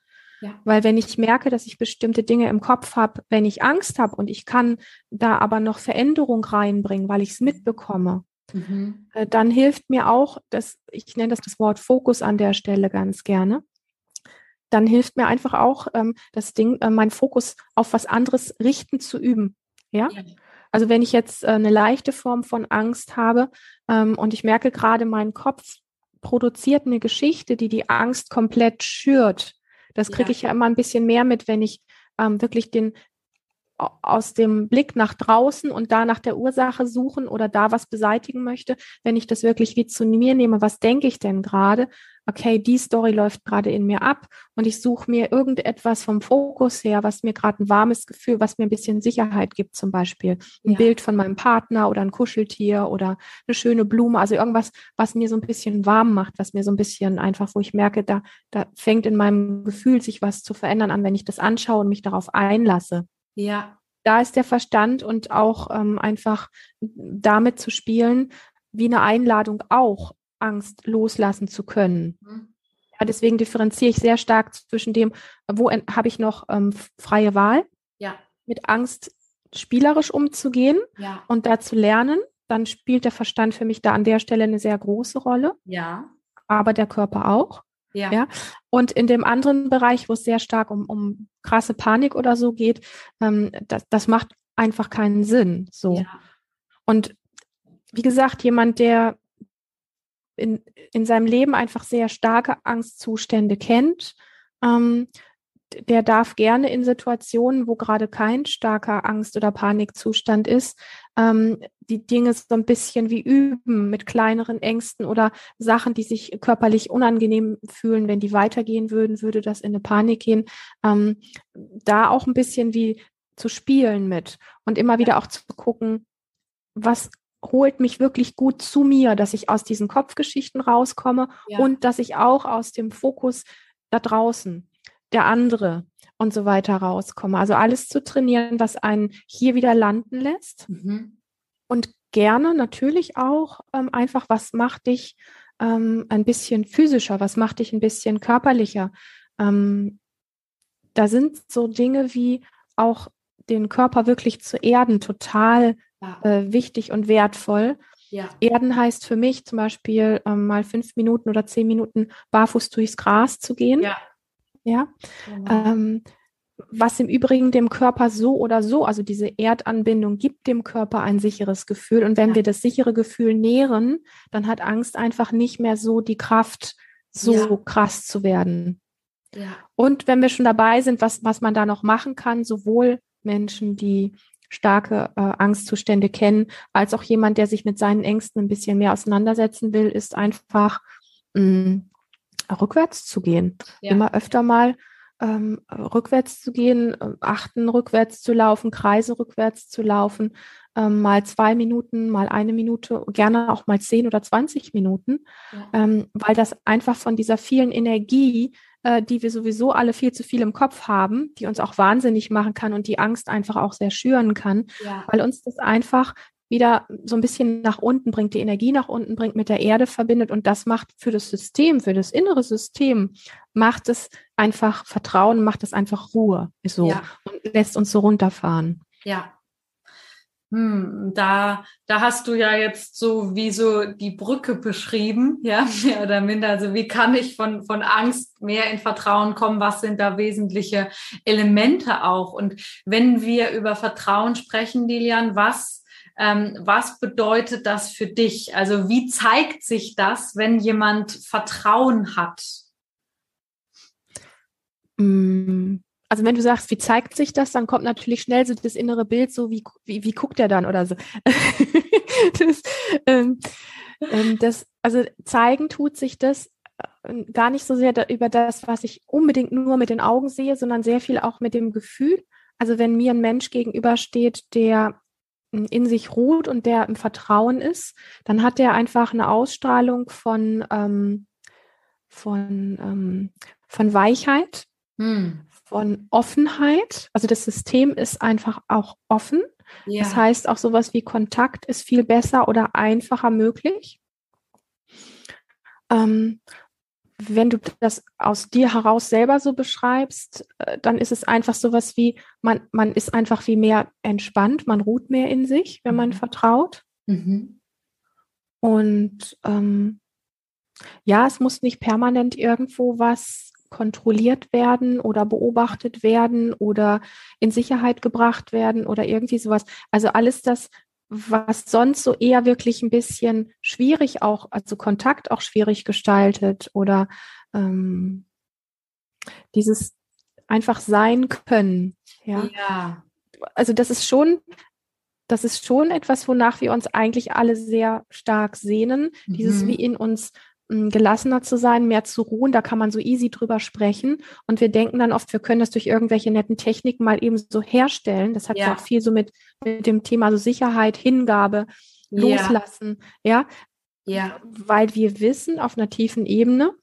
Ja. Weil wenn ich merke, dass ich bestimmte Dinge im Kopf habe, wenn ich Angst habe und ich kann da aber noch Veränderung reinbringen, weil ich es mitbekomme, mhm. äh, dann hilft mir auch, dass ich nenne das das Wort Fokus an der Stelle ganz gerne. Dann hilft mir einfach auch ähm, das Ding, äh, mein Fokus auf was anderes richten zu üben. Ja. ja. Also wenn ich jetzt äh, eine leichte Form von Angst habe ähm, und ich merke gerade, mein Kopf produziert eine Geschichte, die die Angst komplett schürt, das kriege ja. ich ja immer ein bisschen mehr mit, wenn ich ähm, wirklich den aus dem Blick nach draußen und da nach der Ursache suchen oder da was beseitigen möchte, wenn ich das wirklich wie zu mir nehme, was denke ich denn gerade? Okay, die Story läuft gerade in mir ab und ich suche mir irgendetwas vom Fokus her, was mir gerade ein warmes Gefühl, was mir ein bisschen Sicherheit gibt, zum Beispiel ein ja. Bild von meinem Partner oder ein Kuscheltier oder eine schöne Blume, also irgendwas, was mir so ein bisschen warm macht, was mir so ein bisschen einfach, wo ich merke, da, da fängt in meinem Gefühl sich was zu verändern an, wenn ich das anschaue und mich darauf einlasse. Ja. Da ist der Verstand und auch ähm, einfach damit zu spielen, wie eine Einladung auch, Angst loslassen zu können. Mhm. Ja, deswegen differenziere ich sehr stark zwischen dem, wo habe ich noch ähm, freie Wahl, ja. mit Angst spielerisch umzugehen ja. und da zu lernen. Dann spielt der Verstand für mich da an der Stelle eine sehr große Rolle. Ja. Aber der Körper auch. Ja. ja. Und in dem anderen Bereich, wo es sehr stark um, um krasse Panik oder so geht, ähm, das, das macht einfach keinen Sinn. So. Ja. Und wie gesagt, jemand, der in, in seinem Leben einfach sehr starke Angstzustände kennt, ähm, der darf gerne in Situationen, wo gerade kein starker Angst- oder Panikzustand ist, ähm, die Dinge so ein bisschen wie üben mit kleineren Ängsten oder Sachen, die sich körperlich unangenehm fühlen. Wenn die weitergehen würden, würde das in eine Panik gehen. Ähm, da auch ein bisschen wie zu spielen mit und immer wieder auch zu gucken, was holt mich wirklich gut zu mir, dass ich aus diesen Kopfgeschichten rauskomme ja. und dass ich auch aus dem Fokus da draußen der andere und so weiter rauskomme. Also alles zu trainieren, was einen hier wieder landen lässt. Mhm. Und gerne natürlich auch ähm, einfach, was macht dich ähm, ein bisschen physischer, was macht dich ein bisschen körperlicher. Ähm, da sind so Dinge wie auch den Körper wirklich zu erden total ja. äh, wichtig und wertvoll. Ja. Erden heißt für mich zum Beispiel ähm, mal fünf Minuten oder zehn Minuten barfuß durchs Gras zu gehen. Ja. Ja. Genau. Ähm, was im Übrigen dem Körper so oder so, also diese Erdanbindung gibt dem Körper ein sicheres Gefühl. Und wenn wir das sichere Gefühl nähren, dann hat Angst einfach nicht mehr so die Kraft, so krass zu werden. Ja. Und wenn wir schon dabei sind, was, was man da noch machen kann, sowohl Menschen, die starke äh, Angstzustände kennen, als auch jemand, der sich mit seinen Ängsten ein bisschen mehr auseinandersetzen will, ist einfach mh, mm, rückwärts zu gehen. Ja. Immer öfter mal ähm, rückwärts zu gehen, äh, achten, rückwärts zu laufen, Kreise rückwärts zu laufen, ähm, mal zwei Minuten, mal eine Minute, gerne auch mal zehn oder zwanzig Minuten, ja. ähm, weil das einfach von dieser vielen Energie, äh, die wir sowieso alle viel zu viel im Kopf haben, die uns auch wahnsinnig machen kann und die Angst einfach auch sehr schüren kann, ja. weil uns das einfach wieder so ein bisschen nach unten bringt, die Energie nach unten bringt, mit der Erde verbindet und das macht für das System, für das innere System, macht es einfach Vertrauen, macht es einfach Ruhe, so ja. und lässt uns so runterfahren. Ja, hm, da, da hast du ja jetzt so wie so die Brücke beschrieben, *laughs* ja, mehr oder minder. Also wie kann ich von, von Angst mehr in Vertrauen kommen? Was sind da wesentliche Elemente auch? Und wenn wir über Vertrauen sprechen, Lilian, was, ähm, was bedeutet das für dich? Also wie zeigt sich das, wenn jemand Vertrauen hat? Hm also wenn du sagst, wie zeigt sich das, dann kommt natürlich schnell so das innere Bild, so wie, wie, wie guckt er dann oder so. *laughs* das, ähm, ähm, das, also zeigen tut sich das äh, gar nicht so sehr da, über das, was ich unbedingt nur mit den Augen sehe, sondern sehr viel auch mit dem Gefühl. Also wenn mir ein Mensch gegenübersteht, der in sich ruht und der im Vertrauen ist, dann hat er einfach eine Ausstrahlung von, ähm, von, ähm, von Weichheit, hm von Offenheit. Also das System ist einfach auch offen. Ja. Das heißt, auch sowas wie Kontakt ist viel besser oder einfacher möglich. Ähm, wenn du das aus dir heraus selber so beschreibst, äh, dann ist es einfach sowas wie, man, man ist einfach wie mehr entspannt, man ruht mehr in sich, wenn man mhm. vertraut. Mhm. Und ähm, ja, es muss nicht permanent irgendwo was kontrolliert werden oder beobachtet werden oder in Sicherheit gebracht werden oder irgendwie sowas. Also alles das, was sonst so eher wirklich ein bisschen schwierig auch, also Kontakt auch schwierig gestaltet oder ähm, dieses einfach sein können. Ja. ja. Also das ist schon, das ist schon etwas, wonach wir uns eigentlich alle sehr stark sehnen. Mhm. Dieses wie in uns gelassener zu sein, mehr zu ruhen. Da kann man so easy drüber sprechen. Und wir denken dann oft, wir können das durch irgendwelche netten Techniken mal eben so herstellen. Das hat ja, auch viel so mit, mit dem Thema so Sicherheit, Hingabe, Loslassen. Ja. ja. Weil wir wissen auf einer tiefen Ebene,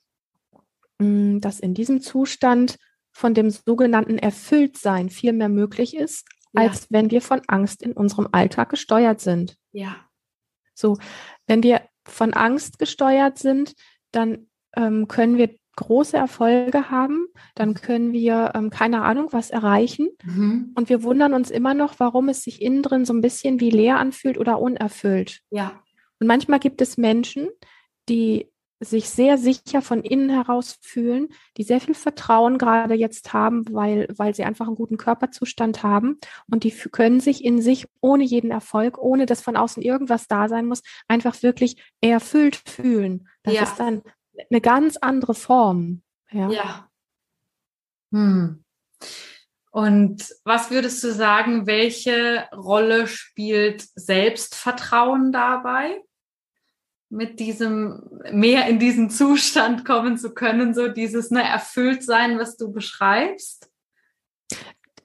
dass in diesem Zustand von dem sogenannten Erfülltsein viel mehr möglich ist, ja. als wenn wir von Angst in unserem Alltag gesteuert sind. Ja. So, wenn wir von Angst gesteuert sind, dann ähm, können wir große Erfolge haben, dann können wir ähm, keine Ahnung was erreichen mhm. und wir wundern uns immer noch, warum es sich innen drin so ein bisschen wie leer anfühlt oder unerfüllt. Ja. Und manchmal gibt es Menschen, die sich sehr sicher von innen heraus fühlen, die sehr viel Vertrauen gerade jetzt haben, weil, weil sie einfach einen guten Körperzustand haben und die können sich in sich ohne jeden Erfolg, ohne dass von außen irgendwas da sein muss, einfach wirklich erfüllt fühlen. Das ja. ist dann eine ganz andere Form. Ja. ja. Hm. Und was würdest du sagen, welche Rolle spielt Selbstvertrauen dabei? Mit diesem, mehr in diesen Zustand kommen zu können, so dieses ne, erfüllt sein, was du beschreibst?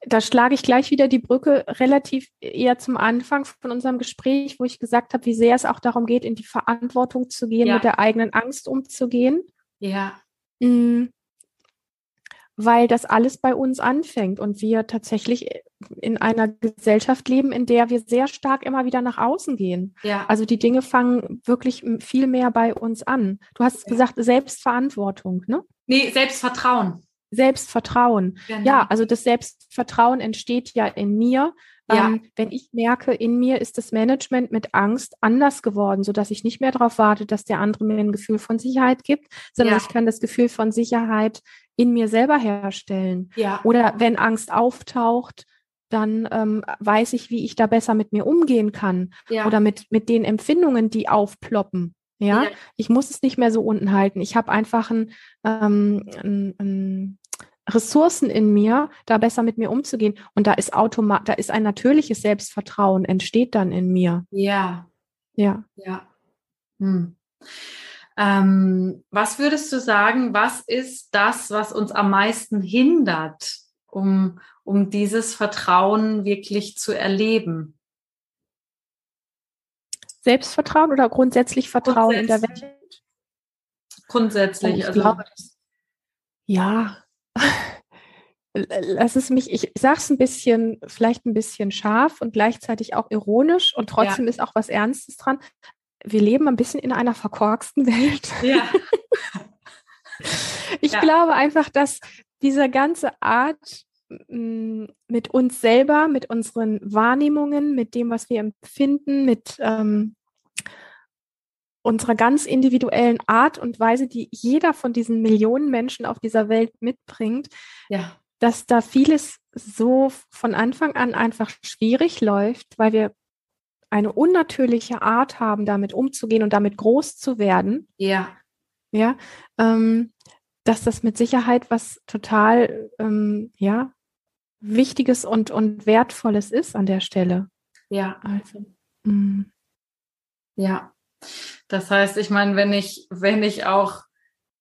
Da schlage ich gleich wieder die Brücke relativ eher zum Anfang von unserem Gespräch, wo ich gesagt habe, wie sehr es auch darum geht, in die Verantwortung zu gehen, ja. mit der eigenen Angst umzugehen. Ja. Mhm weil das alles bei uns anfängt und wir tatsächlich in einer Gesellschaft leben, in der wir sehr stark immer wieder nach außen gehen. Ja. Also die Dinge fangen wirklich viel mehr bei uns an. Du hast ja. gesagt, Selbstverantwortung, ne? Nee, Selbstvertrauen. Selbstvertrauen. Genau. Ja, also das Selbstvertrauen entsteht ja in mir, ja. Ähm, wenn ich merke, in mir ist das Management mit Angst anders geworden, sodass ich nicht mehr darauf warte, dass der andere mir ein Gefühl von Sicherheit gibt, sondern ja. ich kann das Gefühl von Sicherheit in mir selber herstellen. Ja. Oder wenn Angst auftaucht, dann ähm, weiß ich, wie ich da besser mit mir umgehen kann. Ja. Oder mit, mit den Empfindungen, die aufploppen. Ja? ja? ich muss es nicht mehr so unten halten. Ich habe einfach ein, ähm, ein, ein Ressourcen in mir, da besser mit mir umzugehen. Und da ist automat, da ist ein natürliches Selbstvertrauen, entsteht dann in mir. Ja. Ja. Ja. Hm. Ähm, was würdest du sagen, was ist das, was uns am meisten hindert, um, um dieses Vertrauen wirklich zu erleben? Selbstvertrauen oder grundsätzlich Vertrauen grundsätzlich. in der Welt? Grundsätzlich. Oh, ich also. glaube, ja, *laughs* lass es mich, ich sag's ein bisschen, vielleicht ein bisschen scharf und gleichzeitig auch ironisch und trotzdem ja. ist auch was Ernstes dran. Wir leben ein bisschen in einer verkorksten *laughs* Welt. Ja. *laughs* ich ja. glaube einfach, dass diese ganze Art mit uns selber, mit unseren Wahrnehmungen, mit dem, was wir empfinden, mit ähm, unserer ganz individuellen Art und Weise, die jeder von diesen Millionen Menschen auf dieser Welt mitbringt, ja. dass da vieles so von Anfang an einfach schwierig läuft, weil wir eine unnatürliche Art haben, damit umzugehen und damit groß zu werden. Ja. Ja. Ähm, dass das mit Sicherheit was total, ähm, ja, Wichtiges und, und Wertvolles ist an der Stelle. Ja. Also. Mm. Ja. Das heißt, ich meine, wenn ich, wenn ich auch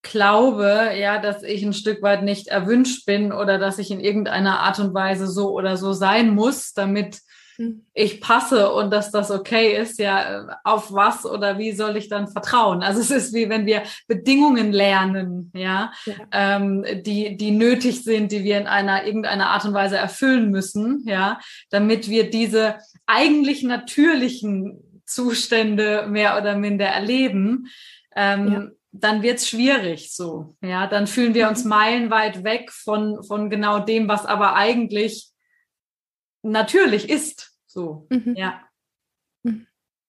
glaube, ja, dass ich ein Stück weit nicht erwünscht bin oder dass ich in irgendeiner Art und Weise so oder so sein muss, damit hm. ich passe und dass das okay ist, ja, auf was oder wie soll ich dann vertrauen? Also es ist wie wenn wir Bedingungen lernen, ja, ja. Ähm, die, die nötig sind, die wir in einer irgendeiner Art und Weise erfüllen müssen, ja, damit wir diese eigentlich natürlichen Zustände mehr oder minder erleben, ähm, ja. dann wird's schwierig so. Ja, dann fühlen wir uns mhm. meilenweit weg von, von genau dem, was aber eigentlich natürlich ist. So, mhm. ja.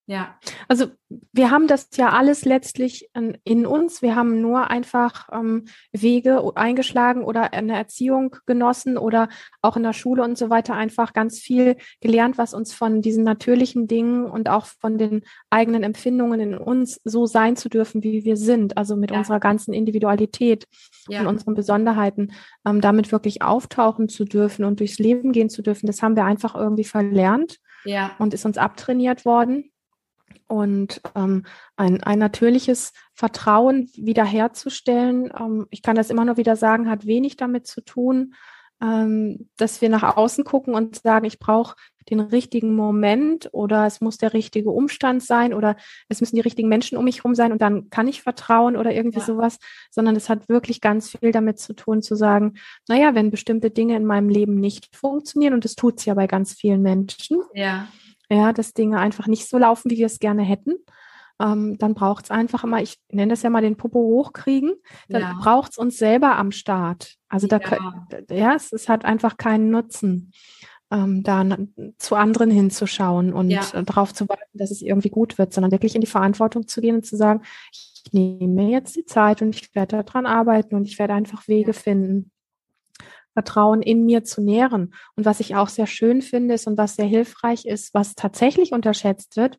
Ja. Also wir haben das ja alles letztlich in uns. Wir haben nur einfach ähm, Wege eingeschlagen oder eine Erziehung genossen oder auch in der Schule und so weiter einfach ganz viel gelernt, was uns von diesen natürlichen Dingen und auch von den eigenen Empfindungen in uns so sein zu dürfen, wie wir sind. Also mit ja. unserer ganzen Individualität ja. und unseren Besonderheiten, ähm, damit wirklich auftauchen zu dürfen und durchs Leben gehen zu dürfen. Das haben wir einfach irgendwie verlernt. Ja. Und ist uns abtrainiert worden. Und ähm, ein, ein natürliches Vertrauen wiederherzustellen, ähm, ich kann das immer nur wieder sagen, hat wenig damit zu tun, ähm, dass wir nach außen gucken und sagen, ich brauche den richtigen Moment oder es muss der richtige Umstand sein oder es müssen die richtigen Menschen um mich herum sein und dann kann ich vertrauen oder irgendwie ja. sowas, sondern es hat wirklich ganz viel damit zu tun, zu sagen, naja, wenn bestimmte Dinge in meinem Leben nicht funktionieren und das tut es ja bei ganz vielen Menschen. Ja ja, dass Dinge einfach nicht so laufen, wie wir es gerne hätten. Ähm, dann braucht es einfach immer, ich nenne das ja mal den Popo hochkriegen, dann ja. braucht es uns selber am Start. Also da, ja, ja es, es, hat einfach keinen Nutzen. ähm, da zu anderen hinzuschauen und ja. Äh, darauf zu warten, dass es irgendwie gut wird, sondern wirklich in die Verantwortung zu gehen und zu sagen, ich nehme mir jetzt die Zeit und ich werde daran arbeiten und ich werde einfach Wege ja. finden, Vertrauen in mir zu nähren. Und was ich auch sehr schön finde ist und was sehr hilfreich ist, was tatsächlich unterschätzt wird,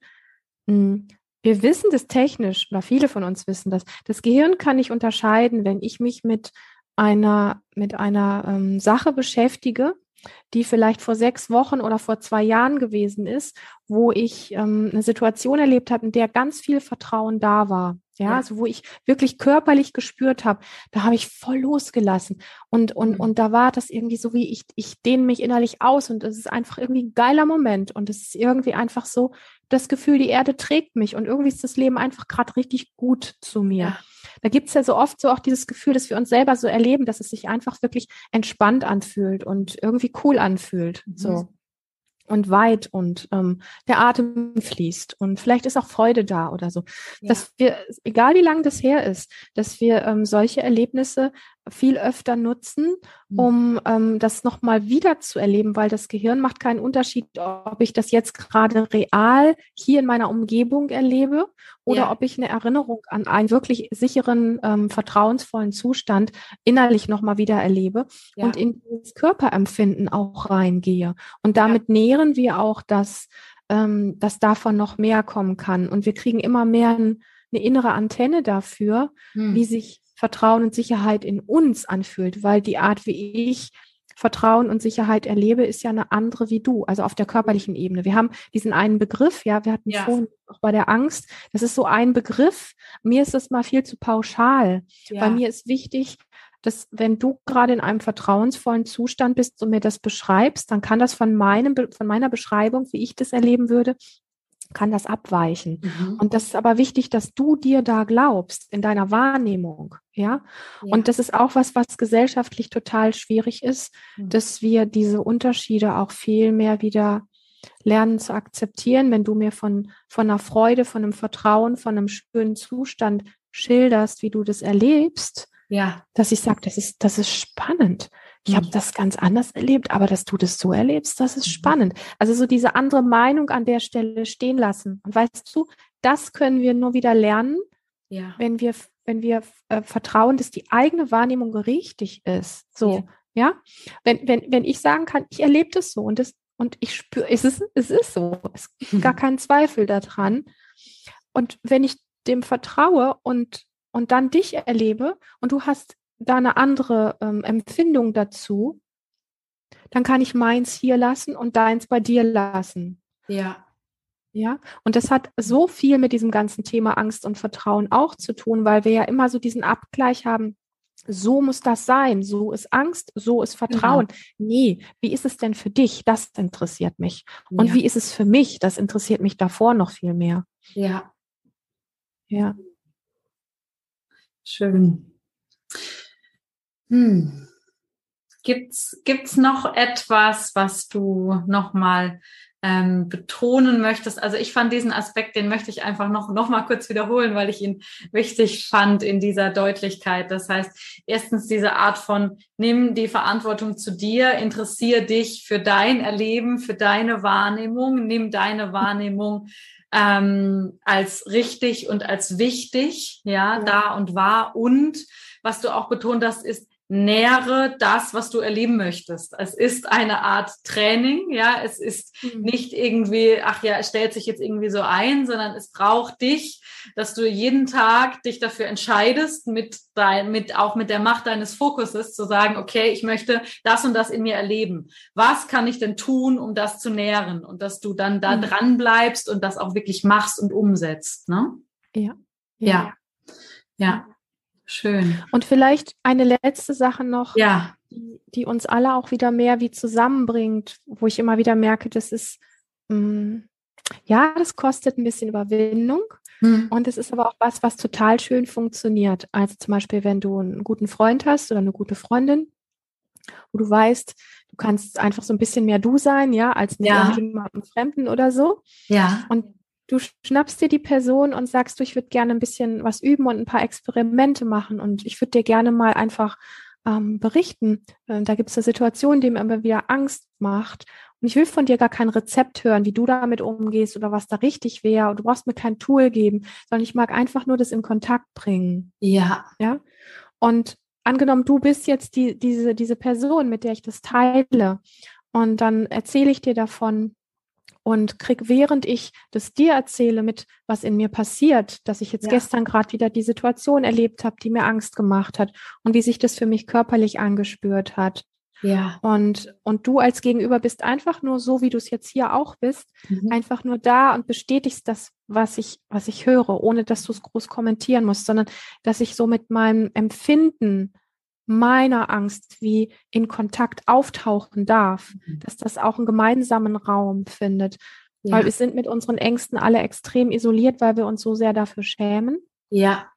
hm, wir wissen das technisch, oder viele von uns wissen das. Das Gehirn kann nicht unterscheiden, wenn ich mich mit einer, mit einer ähm, Sache beschäftige, die vielleicht vor sechs Wochen oder vor zwei Jahren gewesen ist, wo ich ähm, eine Situation erlebt habe, in der ganz viel Vertrauen da war. Ja, ja. also wo ich wirklich körperlich gespürt habe, da habe ich voll losgelassen. Und, und, mhm. und da war das irgendwie so, wie ich, ich dehne mich innerlich aus und es ist einfach irgendwie ein geiler Moment. Und es ist irgendwie einfach so das Gefühl, die Erde trägt mich und irgendwie ist das Leben einfach gerade richtig gut zu mir. Ja. Da gibt es ja so oft so auch dieses Gefühl, dass wir uns selber so erleben, dass es sich einfach wirklich entspannt anfühlt und irgendwie cool anfühlt. Mhm. So und weit und ähm, der Atem fließt und vielleicht ist auch Freude da oder so. Ja. Dass wir, egal wie lang das her ist, dass wir ähm, solche Erlebnisse viel öfter nutzen, mhm. um ähm, das nochmal wieder zu erleben, weil das Gehirn macht keinen Unterschied, ob ich das jetzt gerade real hier in meiner Umgebung erlebe oder ja. ob ich eine Erinnerung an einen wirklich sicheren, ähm, vertrauensvollen Zustand innerlich nochmal wieder erlebe ja. und in das Körperempfinden auch reingehe. Und damit ja. nähren wir auch, dass, ähm, dass davon noch mehr kommen kann. Und wir kriegen immer mehr ein, eine innere Antenne dafür, hm. wie sich Vertrauen und Sicherheit in uns anfühlt, weil die Art, wie ich Vertrauen und Sicherheit erlebe, ist ja eine andere wie du, also auf der körperlichen Ebene. Wir haben diesen einen Begriff, ja, wir hatten ja. vorhin auch bei der Angst, das ist so ein Begriff. Mir ist das mal viel zu pauschal. Ja. Bei mir ist wichtig, dass wenn du gerade in einem vertrauensvollen Zustand bist und mir das beschreibst, dann kann das von meinem, von meiner Beschreibung, wie ich das erleben würde, kann das abweichen. Mhm. Und das ist aber wichtig, dass du dir da glaubst in deiner Wahrnehmung. Ja? ja. Und das ist auch was, was gesellschaftlich total schwierig ist, mhm. dass wir diese Unterschiede auch viel mehr wieder lernen zu akzeptieren. Wenn du mir von, von einer Freude, von einem Vertrauen, von einem schönen Zustand schilderst, wie du das erlebst, ja. dass ich sage, das ist, das ist spannend. Ich habe mhm. das ganz anders erlebt, aber dass du das so erlebst, das ist mhm. spannend. Also so diese andere Meinung an der Stelle stehen lassen. Und weißt du, das können wir nur wieder lernen, ja. wenn wir, wenn wir äh, vertrauen, dass die eigene Wahrnehmung richtig ist. So, ja. ja? Wenn, wenn, wenn ich sagen kann, ich erlebe das so und das, und ich spüre, es ist, es ist so. Es gibt *laughs* gar keinen Zweifel daran. Und wenn ich dem vertraue und, und dann dich erlebe und du hast da eine andere ähm, Empfindung dazu, dann kann ich meins hier lassen und deins bei dir lassen. Ja. Ja, und das hat so viel mit diesem ganzen Thema Angst und Vertrauen auch zu tun, weil wir ja immer so diesen Abgleich haben, so muss das sein, so ist Angst, so ist Vertrauen. Genau. Nee, wie ist es denn für dich? Das interessiert mich. Und ja. wie ist es für mich? Das interessiert mich davor noch viel mehr. Ja. Ja. Schön. Hm. Gibt's, gibt's noch etwas, was du nochmal ähm, betonen möchtest? Also ich fand diesen Aspekt, den möchte ich einfach noch, noch mal kurz wiederholen, weil ich ihn wichtig fand in dieser Deutlichkeit. Das heißt, erstens diese Art von, nimm die Verantwortung zu dir, interessier dich für dein Erleben, für deine Wahrnehmung, nimm deine Wahrnehmung ähm, als richtig und als wichtig, ja, ja, da und wahr. Und was du auch betont hast, ist, nähere das, was du erleben möchtest. Es ist eine Art Training, ja, es ist mhm. nicht irgendwie, ach ja, es stellt sich jetzt irgendwie so ein, sondern es braucht dich, dass du jeden Tag dich dafür entscheidest, mit dein, mit, auch mit der Macht deines Fokuses zu sagen, okay, ich möchte das und das in mir erleben. Was kann ich denn tun, um das zu nähren? Und dass du dann da mhm. dran bleibst und das auch wirklich machst und umsetzt, ne? Ja. Ja. Ja. Schön. Und vielleicht eine letzte Sache noch, ja. die, die, uns alle auch wieder mehr wie zusammenbringt, wo ich immer wieder merke, das ist, mh, mm, ja, das kostet ein bisschen Überwindung. Hm. Und es ist aber auch was, was total schön funktioniert. Also zum Beispiel, wenn du einen guten Freund hast oder eine gute Freundin, wo du weißt, du kannst einfach so ein bisschen mehr du sein, ja, als mit ja. jemandem Fremden oder so. Ja. Und du schnappst dir die Person und sagst, du, ich würde gerne ein bisschen was üben und ein paar Experimente machen und ich würde dir gerne mal einfach ähm, berichten. Äh, da gibt es eine Situation, die mir immer wieder Angst macht Und ich will von dir gar kein Rezept hören, wie du damit umgehst oder was da richtig wäre. Und du brauchst mir kein Tool geben, sondern ich mag einfach nur das in Kontakt bringen. Ja. Ja. Und angenommen, du bist jetzt die, diese, diese Person, mit der ich das teile. Und dann erzähle ich dir davon, und krieg, während ich das dir erzähle, mit was in mir passiert, dass ich jetzt ja. gestern gerade wieder die Situation erlebt habe, die mir Angst gemacht hat und wie sich das für mich körperlich angespürt hat. Ja. Und, und du als Gegenüber bist einfach nur so, wie du es jetzt hier auch bist, mhm. einfach nur da und bestätigst das, was ich, was ich höre, ohne dass du es groß kommentieren musst, sondern dass ich so mit meinem Empfinden meiner Angst wie in Kontakt auftauchen darf, mhm. dass das auch einen gemeinsamen Raum findet. Ja. Weil wir sind mit unseren Ängsten alle extrem isoliert, weil wir uns so sehr dafür schämen. Ja.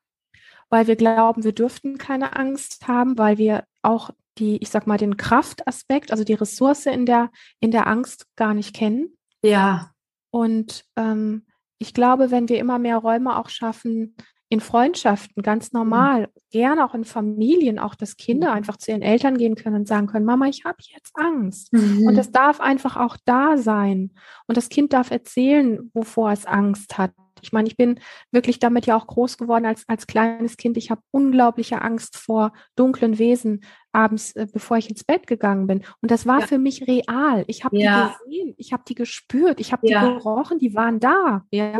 Weil wir glauben, wir dürften keine Angst haben, weil wir auch die, ich sag mal, den Kraftaspekt, also die Ressource in der, in der Angst gar nicht kennen. Ja. Und ähm, ich glaube, wenn wir immer mehr Räume auch schaffen, in Freundschaften ganz mhm. normal, mhm. gerne auch in Familien, auch dass Kinder mhm. einfach zu ihren Eltern gehen können und sagen können, Mama, ich habe jetzt Angst. Mhm. Und das darf einfach auch da sein. Und das Kind darf erzählen, wovor es Angst hat. Ich meine, ich bin wirklich damit ja auch groß geworden als, als kleines Kind. Ich habe unglaubliche Angst vor dunklen Wesen abends, äh, bevor ich ins Bett gegangen bin. Und das war ja. für mich real. Ich habe ja. die gesehen, ich habe die gespürt, ich habe ja. die gerochen, die waren da. Ja.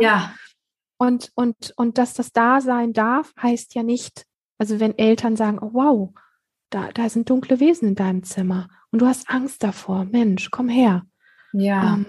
Und, und, und dass das da sein darf, heißt ja nicht, also wenn Eltern sagen, oh wow, da, da sind dunkle Wesen in deinem Zimmer und du hast Angst davor, Mensch, komm her. Ja. Ähm,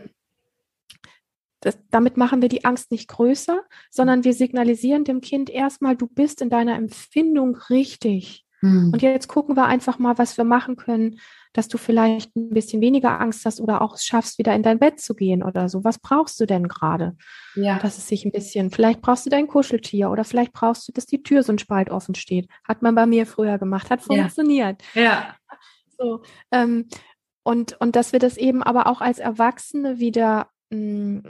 das, damit machen wir die Angst nicht größer, sondern wir signalisieren dem Kind erstmal, du bist in deiner Empfindung richtig. Hm. Und jetzt gucken wir einfach mal, was wir machen können, dass du vielleicht ein bisschen weniger Angst hast oder auch es schaffst, wieder in dein Bett zu gehen oder so. Was brauchst du denn gerade? Ja. Dass es sich ein bisschen, vielleicht brauchst du dein Kuscheltier oder vielleicht brauchst du, dass die Tür so ein Spalt offen steht. Hat man bei mir früher gemacht, hat funktioniert. Ja. ja. *laughs* So, ähm, und, und dass wir das eben aber auch als Erwachsene wieder mh, mm,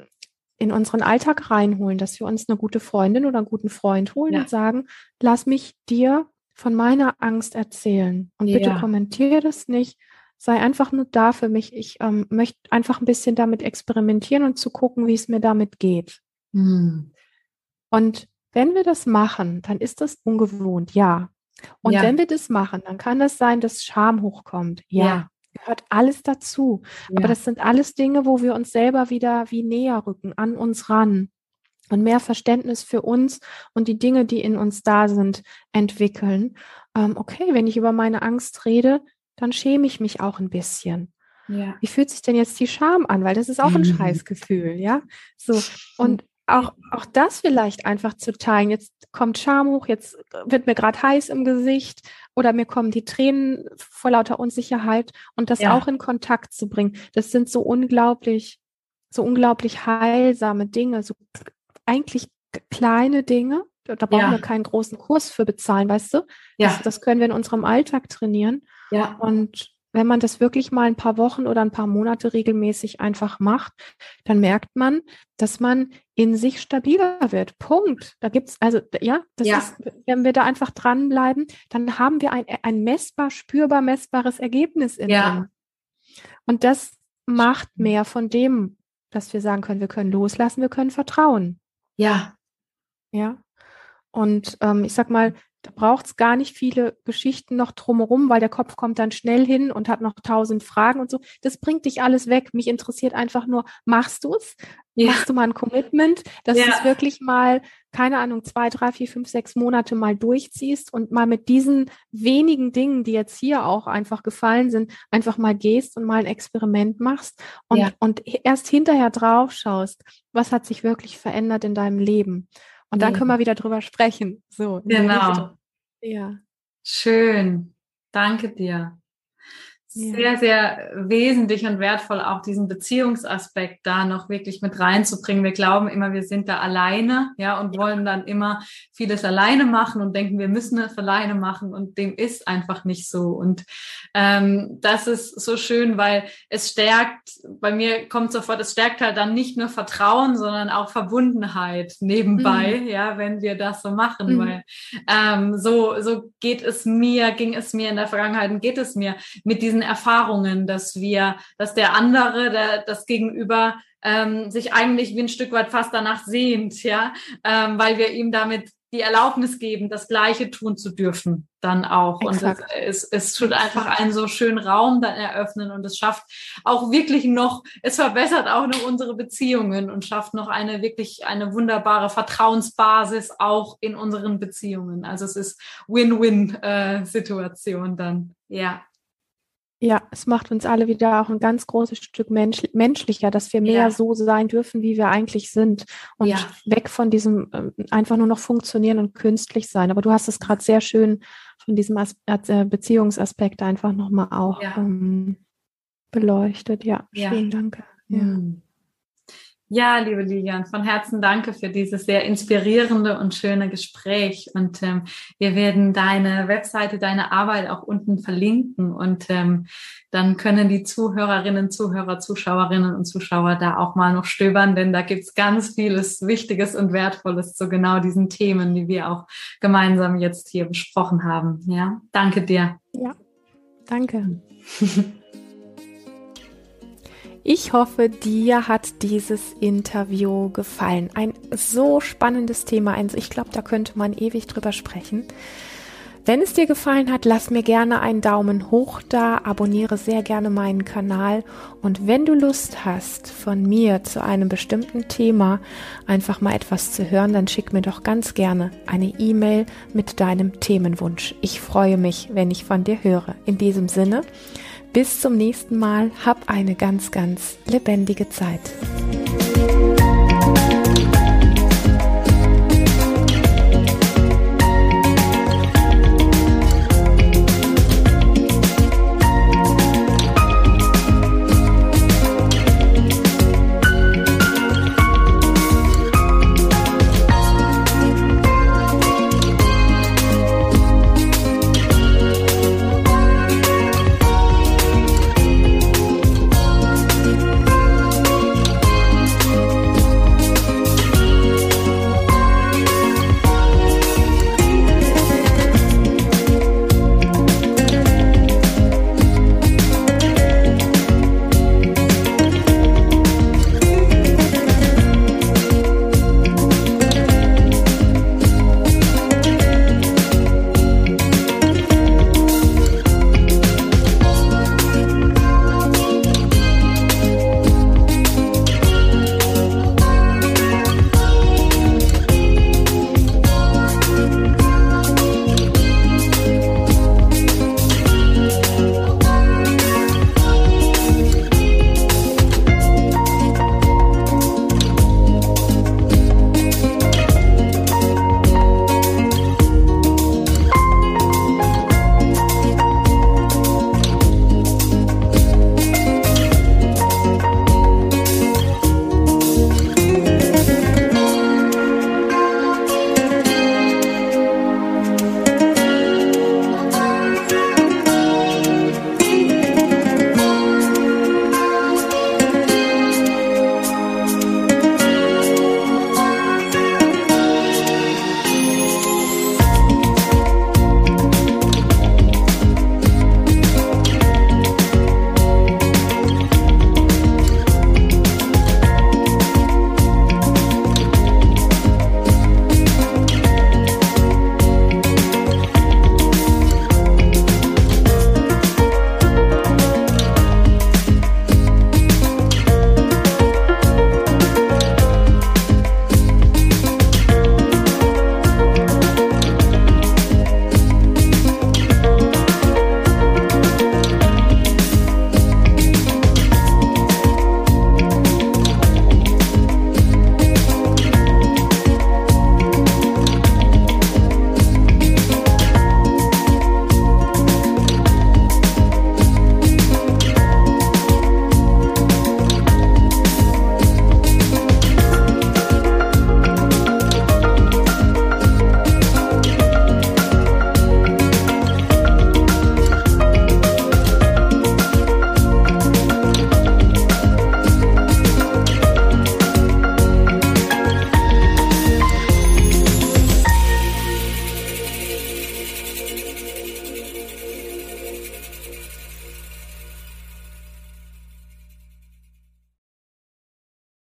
in unseren Alltag reinholen, dass wir uns eine gute Freundin oder einen guten Freund holen ja. und sagen, lass mich dir von meiner Angst erzählen. Und bitte ja. kommentiere das nicht. Sei einfach nur da für mich. Ich ähm, möchte einfach ein bisschen damit experimentieren und zu gucken, wie es mir damit geht. Hm. Und wenn wir das machen, dann ist das ungewohnt, ja. Und ja. wenn wir das machen, dann kann es sein, dass Scham hochkommt. Ja. ja. Gehört alles dazu. Ja. Aber das sind alles Dinge, wo wir uns selber wieder wie näher rücken, an uns ran und mehr Verständnis für uns und die Dinge, die in uns da sind, entwickeln. Ähm, okay, wenn ich über meine Angst rede, dann schäme ich mich auch ein bisschen. Ja. Wie fühlt sich denn jetzt die Scham an? Weil das ist auch ein mhm. Scheißgefühl, ja. So. Und auch, auch das vielleicht einfach zu teilen. Jetzt kommt Scham hoch, jetzt wird mir gerade heiß im Gesicht oder mir kommen die Tränen vor lauter Unsicherheit und das ja. auch in Kontakt zu bringen. Das sind so unglaublich, so unglaublich heilsame Dinge, so eigentlich kleine Dinge. Da brauchen ja. wir keinen großen Kurs für bezahlen, weißt du? Ja. Das, das können wir in unserem Alltag trainieren. Ja. Und wenn man das wirklich mal ein paar Wochen oder ein paar Monate regelmäßig einfach macht, dann merkt man, dass man in sich stabiler wird. Punkt. Da gibt's also ja, das ja. ist, wenn wir da einfach dranbleiben, dann haben wir ein, ein messbar, spürbar messbares Ergebnis in ja. Dem. Und das macht mehr von dem, dass wir sagen können, wir können loslassen, wir können vertrauen. Ja. Ja. Und ähm, ich sag mal, da braucht es gar nicht viele Geschichten noch drumherum, weil der Kopf kommt dann schnell hin und hat noch tausend Fragen und so. Das bringt dich alles weg. Mich interessiert einfach nur, machst du es? Ja. Machst du mal ein Commitment, dass ja. du es wirklich mal, keine Ahnung, zwei, drei, vier, fünf, sechs Monate mal durchziehst und mal mit diesen wenigen Dingen, die jetzt hier auch einfach gefallen sind, einfach mal gehst und mal ein Experiment machst und, ja. und erst hinterher drauf schaust, was hat sich wirklich verändert in deinem Leben. Und dann können wir wieder drüber sprechen. So. Genau. Ja. Schön. Danke dir sehr, sehr wesentlich und wertvoll, auch diesen Beziehungsaspekt da noch wirklich mit reinzubringen. Wir glauben immer, wir sind da alleine, ja, und wollen dann immer vieles alleine machen und denken, wir müssen es alleine machen und dem ist einfach nicht so. Und ähm, das ist so schön, weil es stärkt, bei mir kommt sofort, es stärkt halt dann nicht nur Vertrauen, sondern auch Verbundenheit nebenbei, mhm. ja, wenn wir das so machen, mhm. weil ähm, so, so geht es mir, ging es mir in der Vergangenheit und geht es mir mit diesen diesen Erfahrungen, dass wir, dass der andere, der, das Gegenüber ähm, sich eigentlich wie ein Stück weit fast danach sehnt, ja, ähm, weil wir ihm damit die Erlaubnis geben, das Gleiche tun zu dürfen, dann auch. Exakt. Und es, es, es tut einfach einen so schönen Raum dann eröffnen und es schafft auch wirklich noch, es verbessert auch noch unsere Beziehungen und schafft noch eine wirklich eine wunderbare Vertrauensbasis auch in unseren Beziehungen. Also es ist Win-Win-Situation äh, dann, ja. Ja, es macht uns alle wieder auch ein ganz großes Stück mensch menschlicher, dass wir mehr ja. so sein dürfen, wie wir eigentlich sind und ja. weg von diesem äh, einfach nur noch funktionieren und künstlich sein. Aber du hast es gerade sehr schön von diesem As äh, Beziehungsaspekt einfach nochmal auch ja. ähm, beleuchtet. Ja, vielen Dank. Ja. Mhm. Ja, liebe Lilian, von Herzen danke für dieses sehr inspirierende und schöne Gespräch. Und ähm, wir werden deine Webseite, deine Arbeit auch unten verlinken. Und ähm, dann können die Zuhörerinnen, Zuhörer, Zuschauerinnen und Zuschauer da auch mal noch stöbern, denn da gibt's ganz vieles Wichtiges und Wertvolles zu genau diesen Themen, die wir auch gemeinsam jetzt hier besprochen haben. Ja, danke dir. Ja, danke. *laughs* Ich hoffe, dir hat dieses Interview gefallen. Ein so spannendes Thema. Ich glaube, da könnte man ewig drüber sprechen. Wenn es dir gefallen hat, lass mir gerne einen Daumen hoch da, abonniere sehr gerne meinen Kanal und wenn du Lust hast, von mir zu einem bestimmten Thema einfach mal etwas zu hören, dann schick mir doch ganz gerne eine E-Mail mit deinem Themenwunsch. Ich freue mich, wenn ich von dir höre. In diesem Sinne, bis zum nächsten Mal. Hab eine ganz, ganz lebendige Zeit.